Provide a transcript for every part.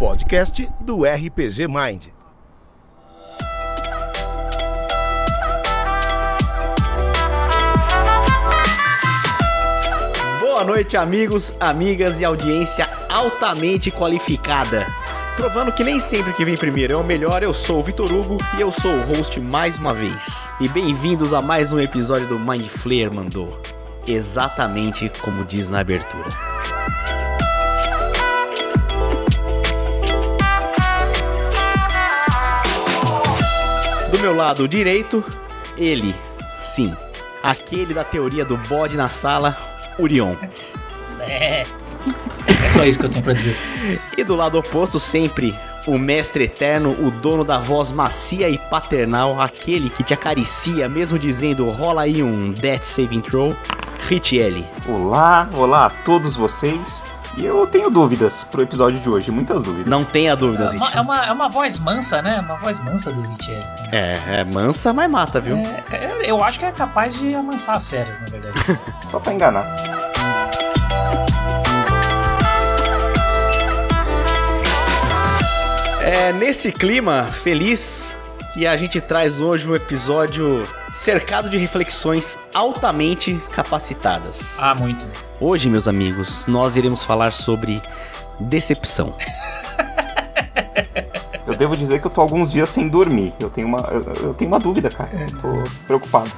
podcast do RPG Mind. Boa noite, amigos, amigas e audiência altamente qualificada. Provando que nem sempre que vem primeiro é o melhor, eu sou o Vitor Hugo e eu sou o host mais uma vez. E bem-vindos a mais um episódio do Mind Flayer Mandou. Exatamente como diz na abertura. Meu lado direito, ele, sim, aquele da teoria do bode na sala, Urion. É. É só isso que eu tenho pra dizer. E do lado oposto, sempre, o mestre eterno, o dono da voz macia e paternal, aquele que te acaricia, mesmo dizendo rola aí um Death Saving Throw, Ritielli. Olá, olá a todos vocês. E eu tenho dúvidas pro episódio de hoje, muitas dúvidas. Não tenha É dúvidas, uma, Riti. é, uma, é uma voz mansa, né? Uma voz mansa do Richie. É, é mansa, mas mata, viu? É, eu- acho que é capaz de amansar as feras, na verdade. Só pra enganar. É nesse clima feliz que a gente traz hoje um episódio cercado de reflexões altamente capacitadas. ah, muito. Hoje, meus amigos, nós iremos falar sobre decepção. Eu devo dizer que eu tô alguns dias sem dormir. Eu tenho uma, eu, eu tenho uma dúvida, cara. Eu tô preocupado.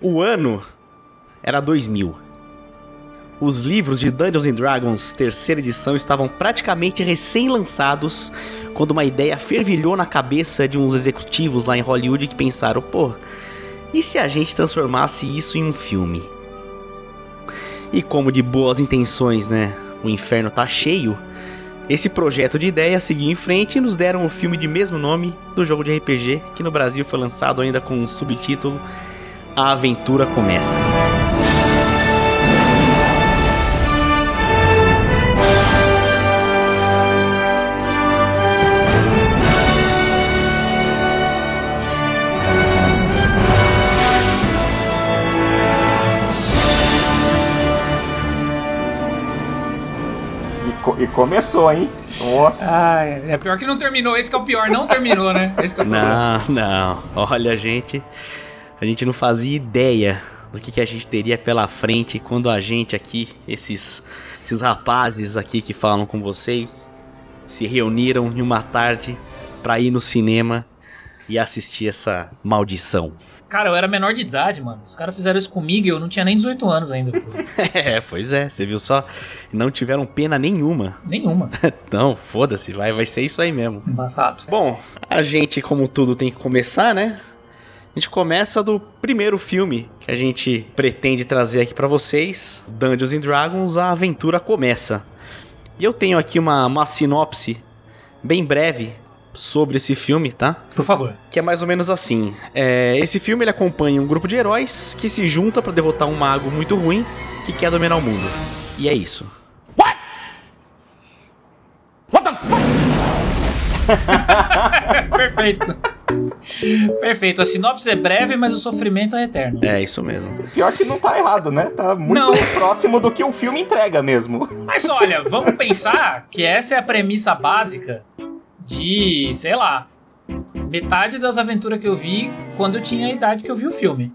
O ano era 2000. Os livros de Dungeons and Dragons terceira edição estavam praticamente recém-lançados quando uma ideia fervilhou na cabeça de uns executivos lá em Hollywood que pensaram, pô, e se a gente transformasse isso em um filme? E como de boas intenções, né, o inferno tá cheio, esse projeto de ideia seguiu em frente e nos deram o filme de mesmo nome do jogo de RPG, que no Brasil foi lançado ainda com o subtítulo A Aventura Começa. E, co- começou, hein? Nossa. Ah, é, pior que não terminou. Esse que é o pior, não terminou, né? Esse que é o. Não, não. Olha, gente, a gente não fazia ideia do que, que a gente teria pela frente quando a gente aqui, esses, esses rapazes aqui que falam com vocês, se reuniram em uma tarde pra ir no cinema e assistir essa maldição. Cara, eu era menor de idade, mano. Os caras fizeram isso comigo e eu não tinha nem 18 anos ainda. é, pois é, você viu só? Não tiveram pena nenhuma. Nenhuma. Não, foda-se, vai, vai ser isso aí mesmo. Embaçado. Bom, a gente, como tudo, tem que começar, né? A gente começa do primeiro filme que a gente pretende trazer aqui pra vocês, Dungeons and Dragons: A Aventura Começa. E eu tenho aqui uma, uma sinopse bem breve sobre esse filme, tá? Por favor. Que é mais ou menos assim: é, esse filme ele acompanha um grupo de heróis que se junta pra derrotar um mago muito ruim que quer dominar o mundo. E é isso. Perfeito. Perfeito. A sinopse é breve, mas o sofrimento é eterno. É isso mesmo. Pior que não tá errado, né? Tá muito Não. próximo do que o filme entrega mesmo. Mas olha, vamos pensar que essa é a premissa básica de, sei lá, metade das aventuras que eu vi quando eu tinha a idade que eu vi o filme.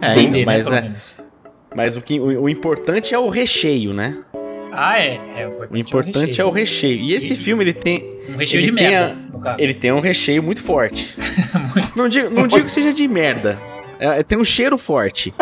É, Sim, então, Entender, né, mas, pelo é, menos. mas o, que, o, o importante é o recheio, né? Ah, é. é o importante, O importante é o recheio. E esse E- filme ele tem, Um recheio de merda, a- ele tem um recheio muito forte. Muito- Não digo, não digo que seja de merda. É, tem um cheiro forte.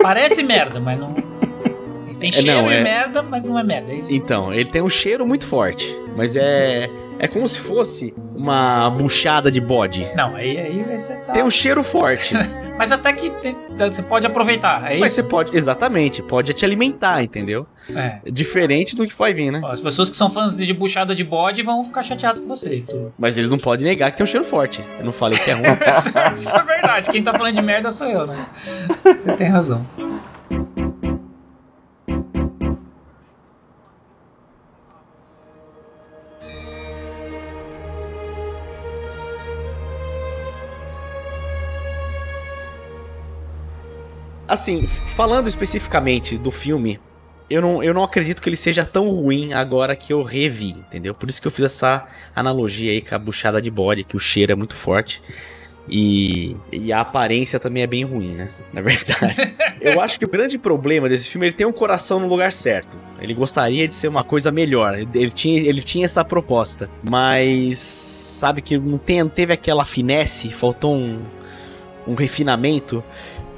Parece merda, mas não. Tem É, cheiro não, é- merda, mas não é merda. É isso. Então, ele tem um cheiro muito forte. Mas é. É como se fosse uma buchada de bode. Não, aí, aí você tá. Tem um cheiro forte. Mas até que tem- você pode aproveitar. É mas isso. você pode. Exatamente, pode te alimentar, entendeu? É. Diferente do que vai vir, né? Ó, As pessoas que são fãs de buchada de bode vão ficar chateadas com você. Tu- Mas eles não podem negar que tem um cheiro forte. Eu não falei que é ruim. Isso, isso é verdade. Quem tá falando de merda sou eu, né? Você tem razão. Assim, falando especificamente do filme, eu não, eu não acredito que ele seja tão ruim agora que eu revi, entendeu? Por isso que eu fiz essa analogia aí com a buchada de bode, que o cheiro é muito forte. E, e a aparência também é bem ruim, né? Na verdade. eu acho que o grande problema desse filme, ele tem um coração no lugar certo. Ele gostaria de ser uma coisa melhor. Ele tinha, ele tinha essa proposta. Mas sabe que não, tem, não teve aquela finesse, faltou um, um refinamento.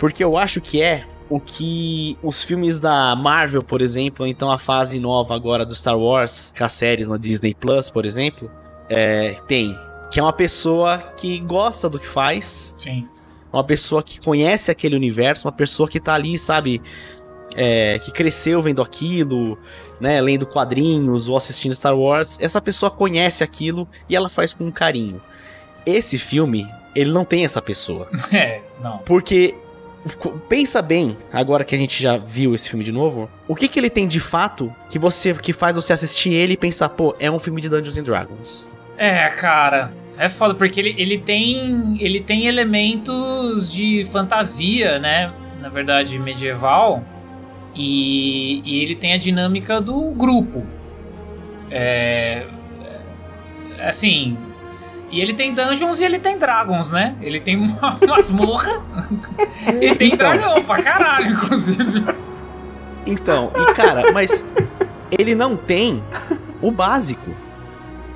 Porque eu acho que é o que os filmes da Marvel, por exemplo, então a fase nova agora do Star Wars, com as séries na Disney Plus, por exemplo, é, tem que é uma pessoa que gosta do que faz. Sim. Uma pessoa que conhece aquele universo, uma pessoa que tá ali, sabe, é, que cresceu vendo aquilo, né, lendo quadrinhos ou assistindo Star Wars. Essa pessoa conhece aquilo e ela faz com carinho. Esse filme, ele não tem essa pessoa. É, não. Porque pensa bem, agora que a gente já viu esse filme de novo, o que que ele tem de fato que você que faz você assistir ele e pensar, pô, é um filme de Dungeons and Dragons. É, cara, é foda porque ele, ele tem ele tem elementos de fantasia, né? Na verdade, medieval. E, e ele tem a dinâmica do grupo. É, é, assim, e ele tem dungeons e ele tem dragons, né? Ele tem uma masmorra e tem Então. dragão pra caralho, inclusive. Então, e cara, mas ele não tem o básico.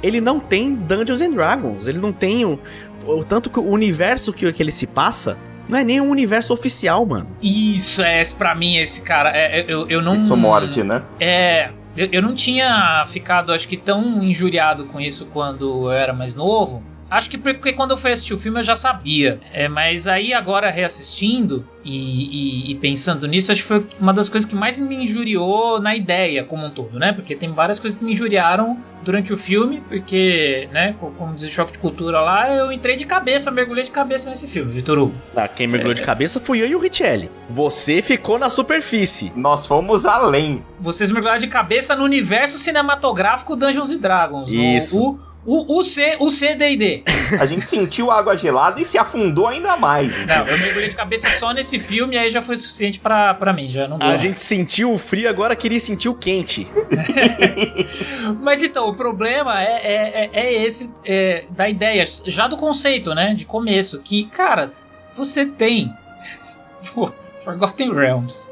Ele não tem Dungeons and Dragons. Ele não tem o, o tanto que o universo que, que ele se passa não é nem um universo oficial, mano. Isso é, pra mim, esse cara. É, eu, eu não. Isso morde, né? É. Eu, eu não tinha ficado, acho que, tão injuriado com isso quando eu era mais novo. Acho que porque quando eu fui assistir o filme eu já sabia. É, mas aí agora reassistindo e, e- e pensando nisso, acho que foi uma das coisas que mais me injuriou na ideia como um todo, né? Porque tem várias coisas que me injuriaram durante o filme, porque, né, co- como diz o choque de cultura lá, eu entrei de cabeça, mergulhei de cabeça nesse filme, Vitor Hugo. Ah, quem mergulhou de cabeça fui eu e o Richelli. Você ficou na superfície. Nós fomos além. Vocês mergulharam de cabeça no universo cinematográfico Dungeons and Dragons. no- Isso. O, o, o, C, o CDD. A gente sentiu água gelada e se afundou ainda mais. Não, eu mergulhei de cabeça só nesse filme e aí já foi suficiente pra, pra mim, já não deu. A gente sentiu o frio, agora queria sentir o quente. Mas então, o problema é, é, é- é esse é, da ideia, já do conceito, né? De começo, que, cara, você tem. Pô, Forgotten Realms.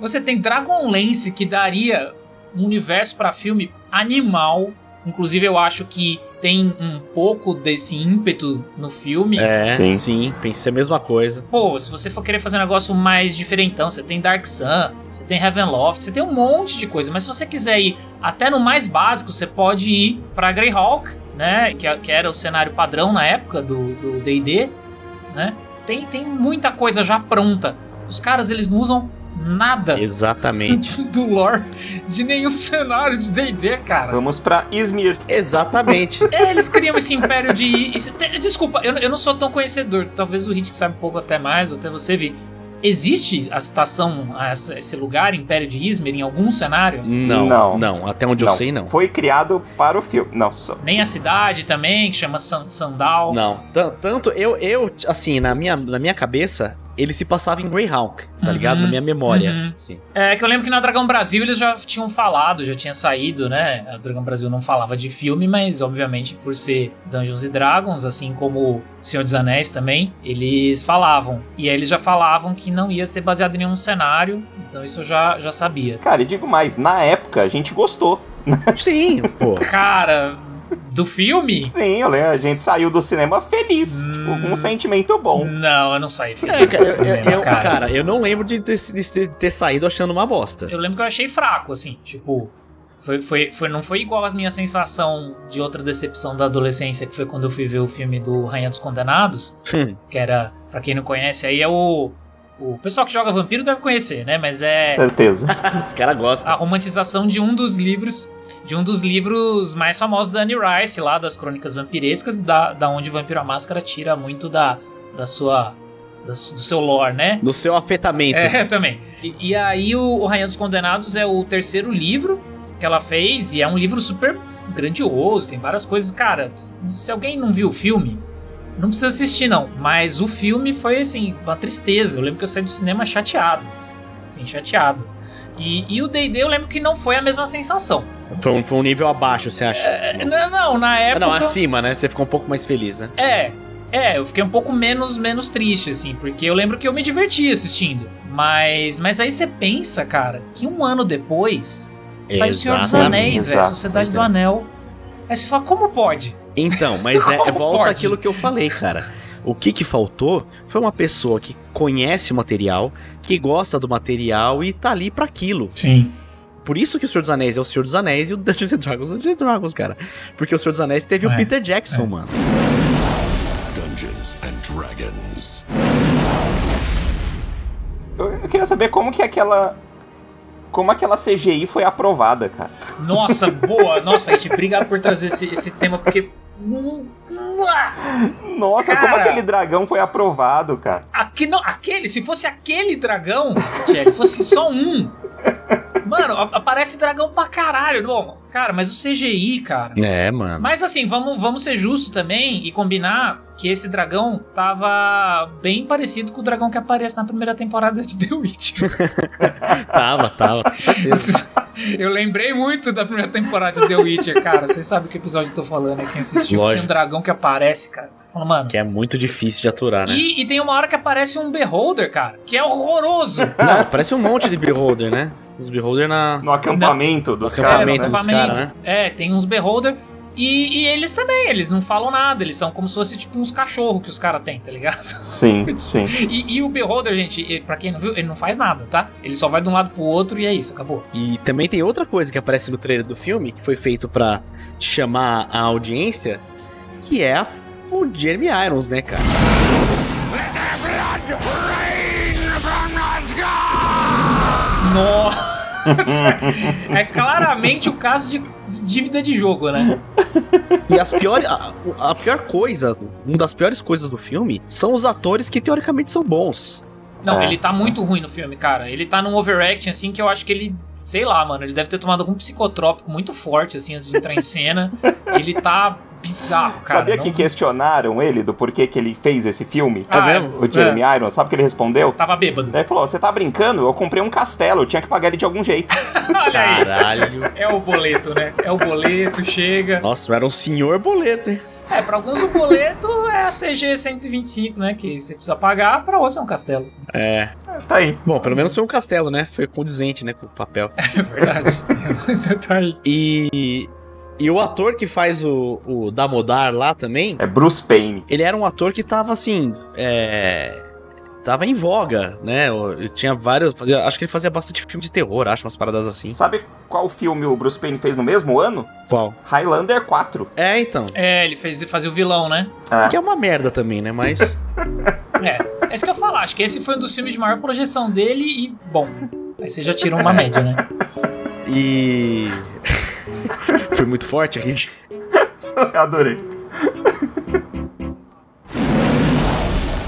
Você tem Dragonlance que daria um universo pra filme animal. Inclusive, eu acho que tem um pouco desse ímpeto no filme. É, Sim. sim, pensei a mesma coisa. Pô, se você for querer fazer um negócio mais diferentão, você tem Dark Sun, você tem Heavenloft, você tem um monte de coisa. Mas se você quiser ir até no mais básico, você pode ir pra Greyhawk, né? Que, que era o cenário padrão na época do D&D, né? Tem, tem muita coisa já pronta. Os caras, eles não usam nada Exatamente. do lore de nenhum cenário de D&D, cara. Vamos pra Izmir. Exatamente. É, eles criam esse império de. Desculpa, eu, eu não sou tão conhecedor. Talvez o Hit que sabe um pouco até mais, ou até você vi. Existe a citação a esse lugar, Império de Izmir, em algum cenário? Não, Não. não, até onde eu Não. sei, não. Foi criado para o filme. Não, só. Nem a cidade também, que chama San- Sandal. Não. Tan- Tanto eu, eu, assim, na minha, na minha cabeça, ele se passava em Greyhawk, tá Uhum. ligado? Na minha memória. Uhum. Assim. É que eu lembro que na Dragão Brasil eles já tinham falado, já tinha saído, né? A Dragão Brasil não falava de filme, mas obviamente por ser Dungeons e Dragons, assim como Senhor dos Anéis também, eles falavam. E aí eles já falavam que não ia ser baseado em nenhum cenário, então isso eu já, já sabia. Cara, e digo mais, na época a gente gostou. Sim, pô. Cara, do filme? Sim, eu lembro, a gente saiu do cinema feliz, Hum. tipo, com um sentimento bom. Não, eu não saí feliz. É, cara, eu, eu- cara. cara, eu não lembro de ter, de ter saído achando uma bosta. Eu lembro que eu achei fraco, assim, tipo. Foi, foi, foi, não foi igual a minha sensação de outra decepção da adolescência, que foi quando eu fui ver o filme do Rainha dos Condenados, que era, pra quem não conhece, aí é o. O pessoal que joga vampiro deve conhecer, né? Mas é Certeza. Os caras a gostam. romantização de um dos livros. De um dos livros mais famosos da Anne Rice, lá das Crônicas Vampirescas, da, da onde Vampiro a Máscara tira muito da, da sua. da do seu lore, né? Do seu afetamento. É, também. E, e aí o, o Rainha dos Condenados é o terceiro livro que ela fez e é um livro super grandioso, tem várias coisas. Cara, se alguém não viu o filme, Não precisa assistir, não. Mas o filme foi, assim, uma tristeza. Eu lembro que eu saí do cinema chateado. Assim, chateado. E, e o D&D eu lembro que não foi a mesma sensação. Foi um, foi um nível abaixo, você acha? É, não, não, na Ah, época... não, acima, né? Você ficou um pouco mais feliz, né? É, é, eu fiquei um pouco menos, menos triste, assim, porque eu lembro que eu me diverti assistindo. Mas, mas aí você pensa, cara, que um ano depois saiu o Senhor dos. Anéis, velho, Exato, Sociedade pois do é. Anel. Aí você fala, como pode? Então, mas é, volta pode? aquilo que eu falei, cara. O que que faltou foi uma pessoa que conhece o material, que gosta do material e tá ali pra aquilo. Sim. Por isso que o Senhor dos Anéis é o Senhor dos Anéis e o Dungeons and Dragons é o Dungeons and Dragons, cara. Porque o Senhor dos Anéis teve o É, Peter Jackson, é. mano. Dungeons and Dragons. Eu, eu queria saber como que aquela. Como aquela CGI foi aprovada, cara. Nossa, boa. Nossa, gente, obrigado por trazer esse, esse tema, porque. Nossa, como Cara. aquele dragão foi aprovado, cara. Aqui, não, aquele, se fosse aquele dragão, Tchê, fosse só um. Mano, aparece dragão pra caralho. Bom, cara, mas o CGI, cara. É, mano. Mas assim, vamos, vamos ser justos também e combinar que esse dragão tava bem parecido com o dragão que aparece na primeira temporada de The Witch. Tava, tava, com certeza. Eu lembrei muito da primeira temporada de The Witcher, cara. Vocês sabem que episódio eu tô falando, né? Quem assistiu. Lógico. Tem um dragão que aparece, cara. Você fala, mano. Que é muito difícil de aturar, né? E, e tem uma hora que aparece um Beholder, cara, que é horroroso. Não, parece um monte de Beholder, né? Os Beholder na. No acampamento dos No caras, acampamento né? dos acampamento. caras, né? É, tem uns Beholder. E, e eles também, eles não falam nada, eles são como se fosse tipo uns cachorros que os caras têm, tá ligado? Sim, sim. E, e o Beholder, gente, e- pra quem não viu, ele não faz nada, tá? Ele só vai de um lado pro outro e é isso, acabou. E também tem outra coisa que aparece no trailer do filme, que foi feito pra chamar a audiência, que é o Jeremy Irons, né, cara? Nossa! é claramente o caso de dívida de jogo, né? E as piores, a, a pior coisa, uma das piores coisas do filme, são os atores que teoricamente são bons. Não, É. ele tá muito ruim no filme, cara. Ele tá num overacting, assim, que eu acho que ele. Sei lá, mano. Ele deve ter tomado algum psicotrópico muito forte, assim, antes de entrar em cena. ele tá bizarro, cara. Sabia não- que questionaram ele do porquê que ele fez esse filme? Ah, É mesmo? O Jeremy Irons, sabe o que ele respondeu? Tava bêbado. Daí ele falou: Você tá brincando? Eu comprei um castelo, eu tinha que pagar ele de algum jeito. Olha aí. Caralho. É o boleto, né? É o boleto, chega. Nossa, era um senhor boleto, hein? É, pra alguns o boleto é a CG 125, né? Que você precisa pagar, pra outros é um castelo. É. Tá aí. Bom, pelo menos foi um castelo, né? Foi condizente, né, com o papel. É verdade. tá aí. E. E o ator que faz o, o Damodar lá também, É Bruce Payne. ele era um ator que tava assim. É. Tava em voga, né? Ele tinha vários. fazia- acho que ele fazia bastante filme de terror, acho, umas paradas assim. Sabe qual filme o Bruce Payne fez no mesmo ano? Qual? Highlander 4. É, então. É, ele fez fazer o vilão, né? É. Que é uma merda também, né? Mas. É, é isso que eu ia falar. Acho que esse foi um dos filmes de maior projeção dele e, bom, aí você já tira uma média, né? E. Foi muito forte, a gente. Adorei.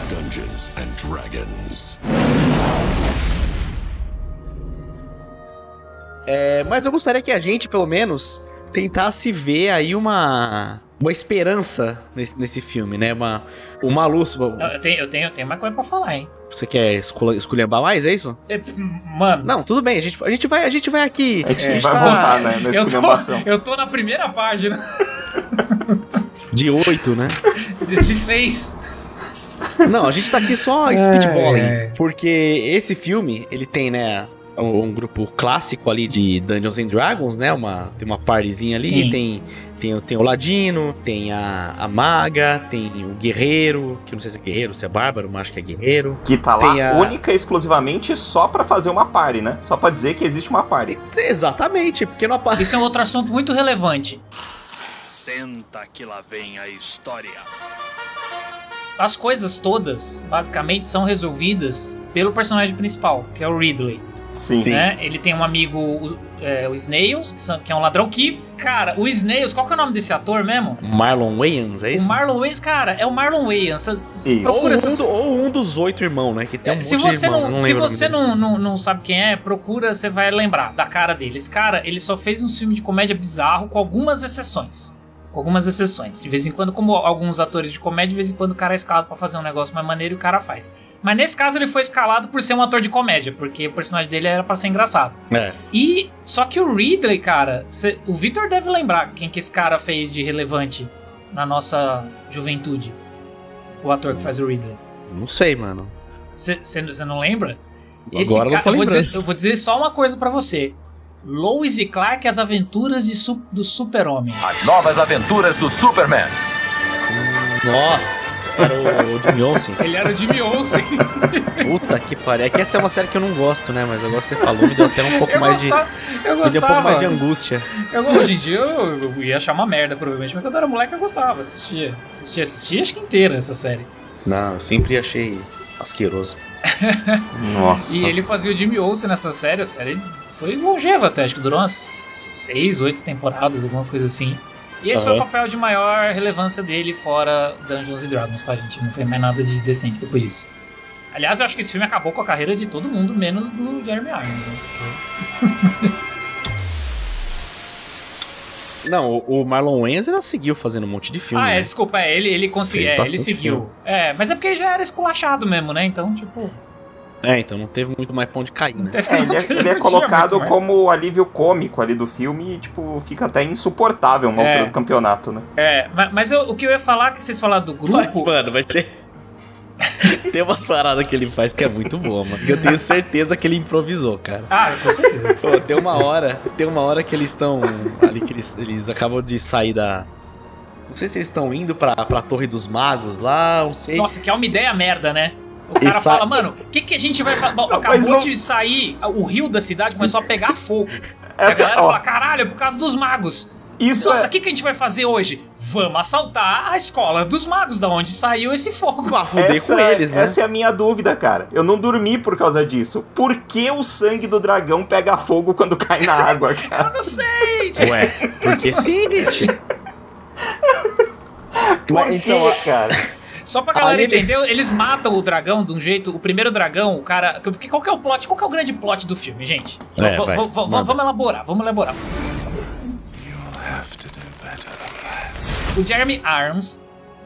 Dungeons and Dragons. É, mas eu gostaria que a gente, pelo menos, tentasse ver aí uma. Uma esperança nesse, nesse filme, né? Uma, uma luz. Eu tenho, eu tenho, eu tenho mais coisa pra falar, hein? Você quer escul- esculhambar mais, é isso? É, Mano, Não, tudo bem, a gente, a gente, vai, a gente vai aqui. A gente é, vai tá voltar, né? Na eu tô, eu tô na primeira página De oito, né? de, de seis. Não, a gente tá aqui só speedballing. é. Porque esse filme, ele tem, né? Um, um grupo clássico ali de Dungeons and Dragons, né? Uma, tem uma partyzinha ali, Sim. tem, tem, tem o Ladino, tem a, a Maga, tem o Guerreiro, que eu não sei se é Guerreiro, se é Bárbaro, mas acho que é Guerreiro. Que tá lá Tem a- única e exclusivamente só pra fazer uma party, né? Só pra dizer que existe uma party. Exatamente, porque não aparece. Isso é um outro assunto muito relevante. Senta que lá vem a história. As coisas todas, basicamente, são resolvidas pelo personagem principal, que é o Ridley. Sim. Né? Ele tem um amigo, o, é, o Snails, que, são- que é um ladrão que... Cara, o Snails, qual que é o nome desse ator mesmo? Marlon Wayans, é O isso? Marlon Wayans, cara, é o Marlon Wayans. Isso. Ou Procura um, essas- do- ou um dos oito irmãos, né? Que tem um se monte de você irmão, não, não se o você não, não, não sabe quem é, procura, você vai lembrar da cara dele. Esse cara, ele só fez um filme de comédia bizarro com algumas exceções. Com algumas exceções. De vez em quando, como alguns atores de comédia, de vez em quando o cara é escalado pra fazer um negócio mais maneiro e o cara faz. Mas nesse caso ele foi escalado por ser um ator de comédia, porque o personagem dele era pra ser engraçado. É. E só que o Ridley, cara, cê- o Victor deve lembrar quem que esse cara fez de relevante na nossa juventude. O ator que faz o Ridley. Não sei, mano. Você não lembra? Agora eu não tô eu vou, dizer, eu vou dizer só uma coisa pra você. Lois e Clark, as aventuras de su- do super-homem. As novas aventuras do Superman. Nossa, era o, o Jimmy Olsen. Ele era o Jimmy Olsen. Puta que pariu. É que essa é uma série que eu não gosto, né? Mas agora que você falou, me deu até um pouco eu mais de. gostava, eu Me deu um pouco mais de gostava. angústia. Eu, hoje em dia eu, eu ia achar uma merda, provavelmente, mas quando eu era moleque eu gostava, assistia. Assistia, assistia acho que inteira essa série. Não, eu sempre achei asqueroso. Nossa. E ele fazia o Jimmy Olsen nessa série, a série foi longeva até, acho que durou umas seis, oito temporadas, alguma coisa assim. E esse foi o papel de maior relevância dele fora Dungeons and Dragons, tá, gente? Não foi mais nada de decente depois disso. Aliás, eu acho que esse filme acabou com a carreira de todo mundo, menos do Jeremy Irons, né? Não, o o Marlon Wayans ainda seguiu fazendo um monte de filme. Ah, é, né? desculpa, é, ele, ele conseguiu, é, ele seguiu. filme. É, mas é porque ele já era esculachado mesmo, né? Então, tipo... É, então não teve muito mais pão de cair, né? É, ele é, ele é colocado como alívio cômico ali do filme e, tipo, fica até insuportável uma É. altura do campeonato, né? É, ma- mas eu- o que eu ia falar, que vocês falaram do grupo... Mas, mano, vai ter. Tem umas paradas que ele faz que é muito boa, mano. Que eu tenho certeza que ele improvisou, cara. Ah, com certeza. Pô, tem uma hora, tem uma hora que eles estão ali que eles, eles acabam de sair da Não sei se eles estão indo pra, pra Torre dos Magos lá, não sei. Nossa, que é uma ideia merda, né? O cara fala, mano, o que, que a gente vai fazer? Acabou não- de sair, o rio da cidade começou a pegar fogo. Essa- a galera ó, fala, caralho, é por causa dos magos. Isso Nossa, é. o que, que a gente vai fazer hoje? Vamos assaltar a escola dos magos, da onde saiu esse fogo. Pra fuder Essa, com eles, né? essa é a minha dúvida, cara. Eu não dormi por causa disso. Por que o sangue do dragão pega fogo quando cai na água, cara? Eu não sei. Ué, porque sim, gente. Por Ué, quê, então, cara? Só pra galera ele- entender, eles matam o dragão de um jeito. O primeiro dragão, o cara. Porque qual que é o plot? Qual que é o grande plot do filme, gente? É, vai, vamos elaborar, vamos elaborar. O Jeremy Irons,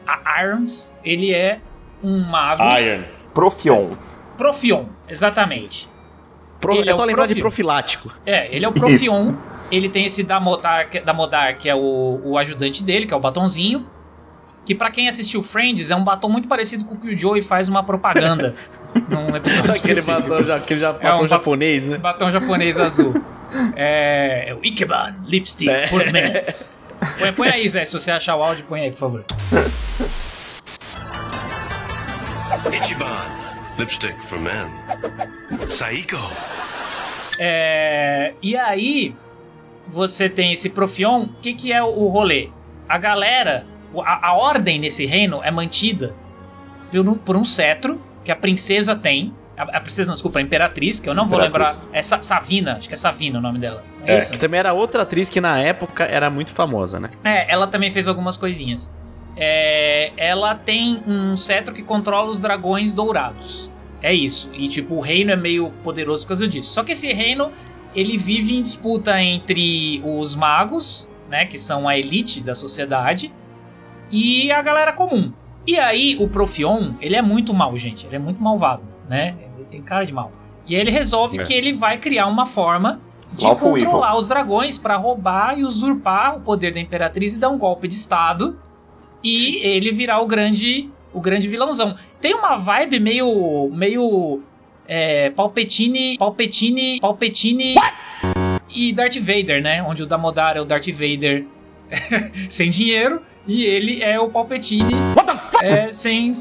a Irons, ele é um mago Iron. Profion. profion, exatamente. Pro, é é só lembrar de Profil. profilático. É, ele é o profion. Ele tem esse da Modar, que- da Modar, que é o, o ajudante dele, que é o batonzinho. Que pra quem assistiu Friends, é um batom muito parecido com o que o Joey faz uma propaganda num episódio Aquele batom, aquele ja- É um batom ba- japonês, né? Batom japonês azul. É, é o Ikeban Lipstick É. for Men. Põe, põe aí, Zé, se você achar o áudio, põe aí, por favor. Ichiban. Lipstick for men. Saiko. É, e aí, você tem esse Profion. O que, que é o rolê? A galera, a, a ordem nesse reino é mantida por um, por um cetro que a princesa tem. A, princesa, não, desculpa, a imperatriz, que eu não vou lembrar. Imperatriz. É Sa- Savina, acho que é Savina o nome dela. É, É, isso? que também era outra atriz que na época era muito famosa, né? É, ela também fez algumas coisinhas. É, ela tem um cetro que controla os dragões dourados. É isso. E tipo, o reino é meio poderoso por causa disso. Só que esse reino, ele vive em disputa entre os magos, né, que são a elite da sociedade, e a galera comum. E aí, o Profion, ele é muito mal, gente. Ele é muito malvado, né? Ele tem cara de mal. E aí ele resolve É. que ele vai criar uma forma de Lawful controlar os dragões pra roubar e usurpar o poder da Imperatriz e dar um golpe de estado e ele virar o grande o grande vilãozão. Tem uma vibe meio meio é, Palpatine, Palpatine, Palpatine e Darth Vader, né? Onde o Damodar é o Darth Vader sem dinheiro e ele é o Palpatine é, sem,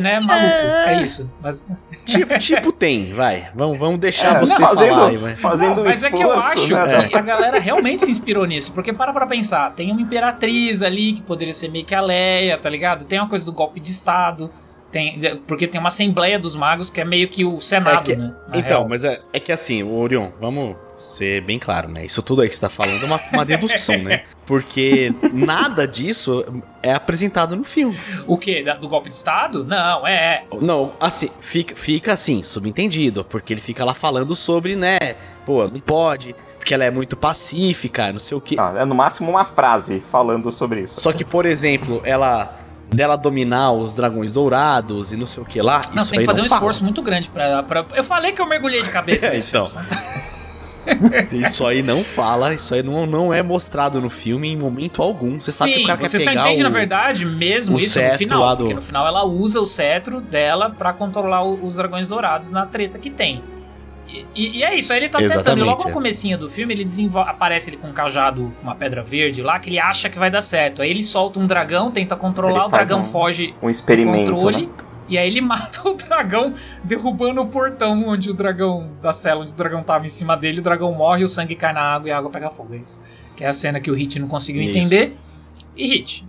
né, maluco. É isso. Mas, Tipo, tipo tem, vai. Vamos, vamos deixar É, você fazendo, falar aí, vai. fazendo Não, mas é que eu esforço, acho né? que a galera realmente se inspirou nisso. Porque para pra pensar, tem uma imperatriz ali que poderia ser meio que a Leia, tá ligado? Tem uma coisa do golpe de estado. Tem, porque tem uma assembleia dos magos que é meio que o Senado, É que- né? na Então, real. mas é, é que assim, o Orion, vamos ser bem claro, né? Isso tudo aí que você tá falando é uma, uma dedução, né? Porque nada disso é apresentado no filme. O quê? Do golpe de estado? Não, é. é. Não, assim, fica, fica assim, subentendido, porque ele fica lá falando sobre, né? Pô, não pode. Porque ela é muito pacífica, não sei o que. Ah, é no máximo uma frase falando sobre isso. Só que, por exemplo, ela dela dominar os dragões dourados e não sei o que lá. Não, isso tem que fazer um fala. esforço muito grande pra, pra. Eu falei que eu mergulhei de cabeça É, então. Isso aí não fala, isso aí não, não é mostrado no filme em momento algum. Você sabe que Sim, o cara quer você só pegar entende, o... na verdade, mesmo isso no final. do- Porque no final ela usa o cetro dela pra controlar os dragões dourados na treta que tem. E, e- e é isso, aí ele tá tentando. E Exatamente, logo no é. comecinho do filme, ele desenvolve, aparece ele com um cajado, uma pedra verde lá, que ele acha que vai dar certo. Aí ele solta um dragão, tenta controlar, Ele o dragão um- foge Um experimento, controle. né? E aí ele mata o dragão, derrubando o portão onde o dragão da cela, onde o dragão tava em cima dele, o dragão morre, o sangue cai na água e a água pega fogo. É isso. Que é a cena que o Hit não conseguiu Isso. entender. E Hit.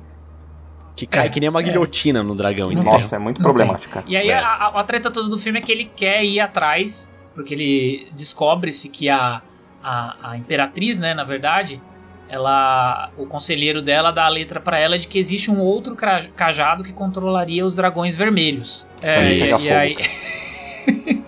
Que cai É, que nem uma é. guilhotina no dragão, entendeu? Nossa, é muito problemático, cara. E aí É. a, a- a treta toda do filme é que ele quer ir atrás, porque ele descobre-se que a, a, a imperatriz, né, na verdade, ela, o conselheiro dela dá a letra pra ela de que existe um outro cajado que controlaria os dragões vermelhos. É, e fogo. aí,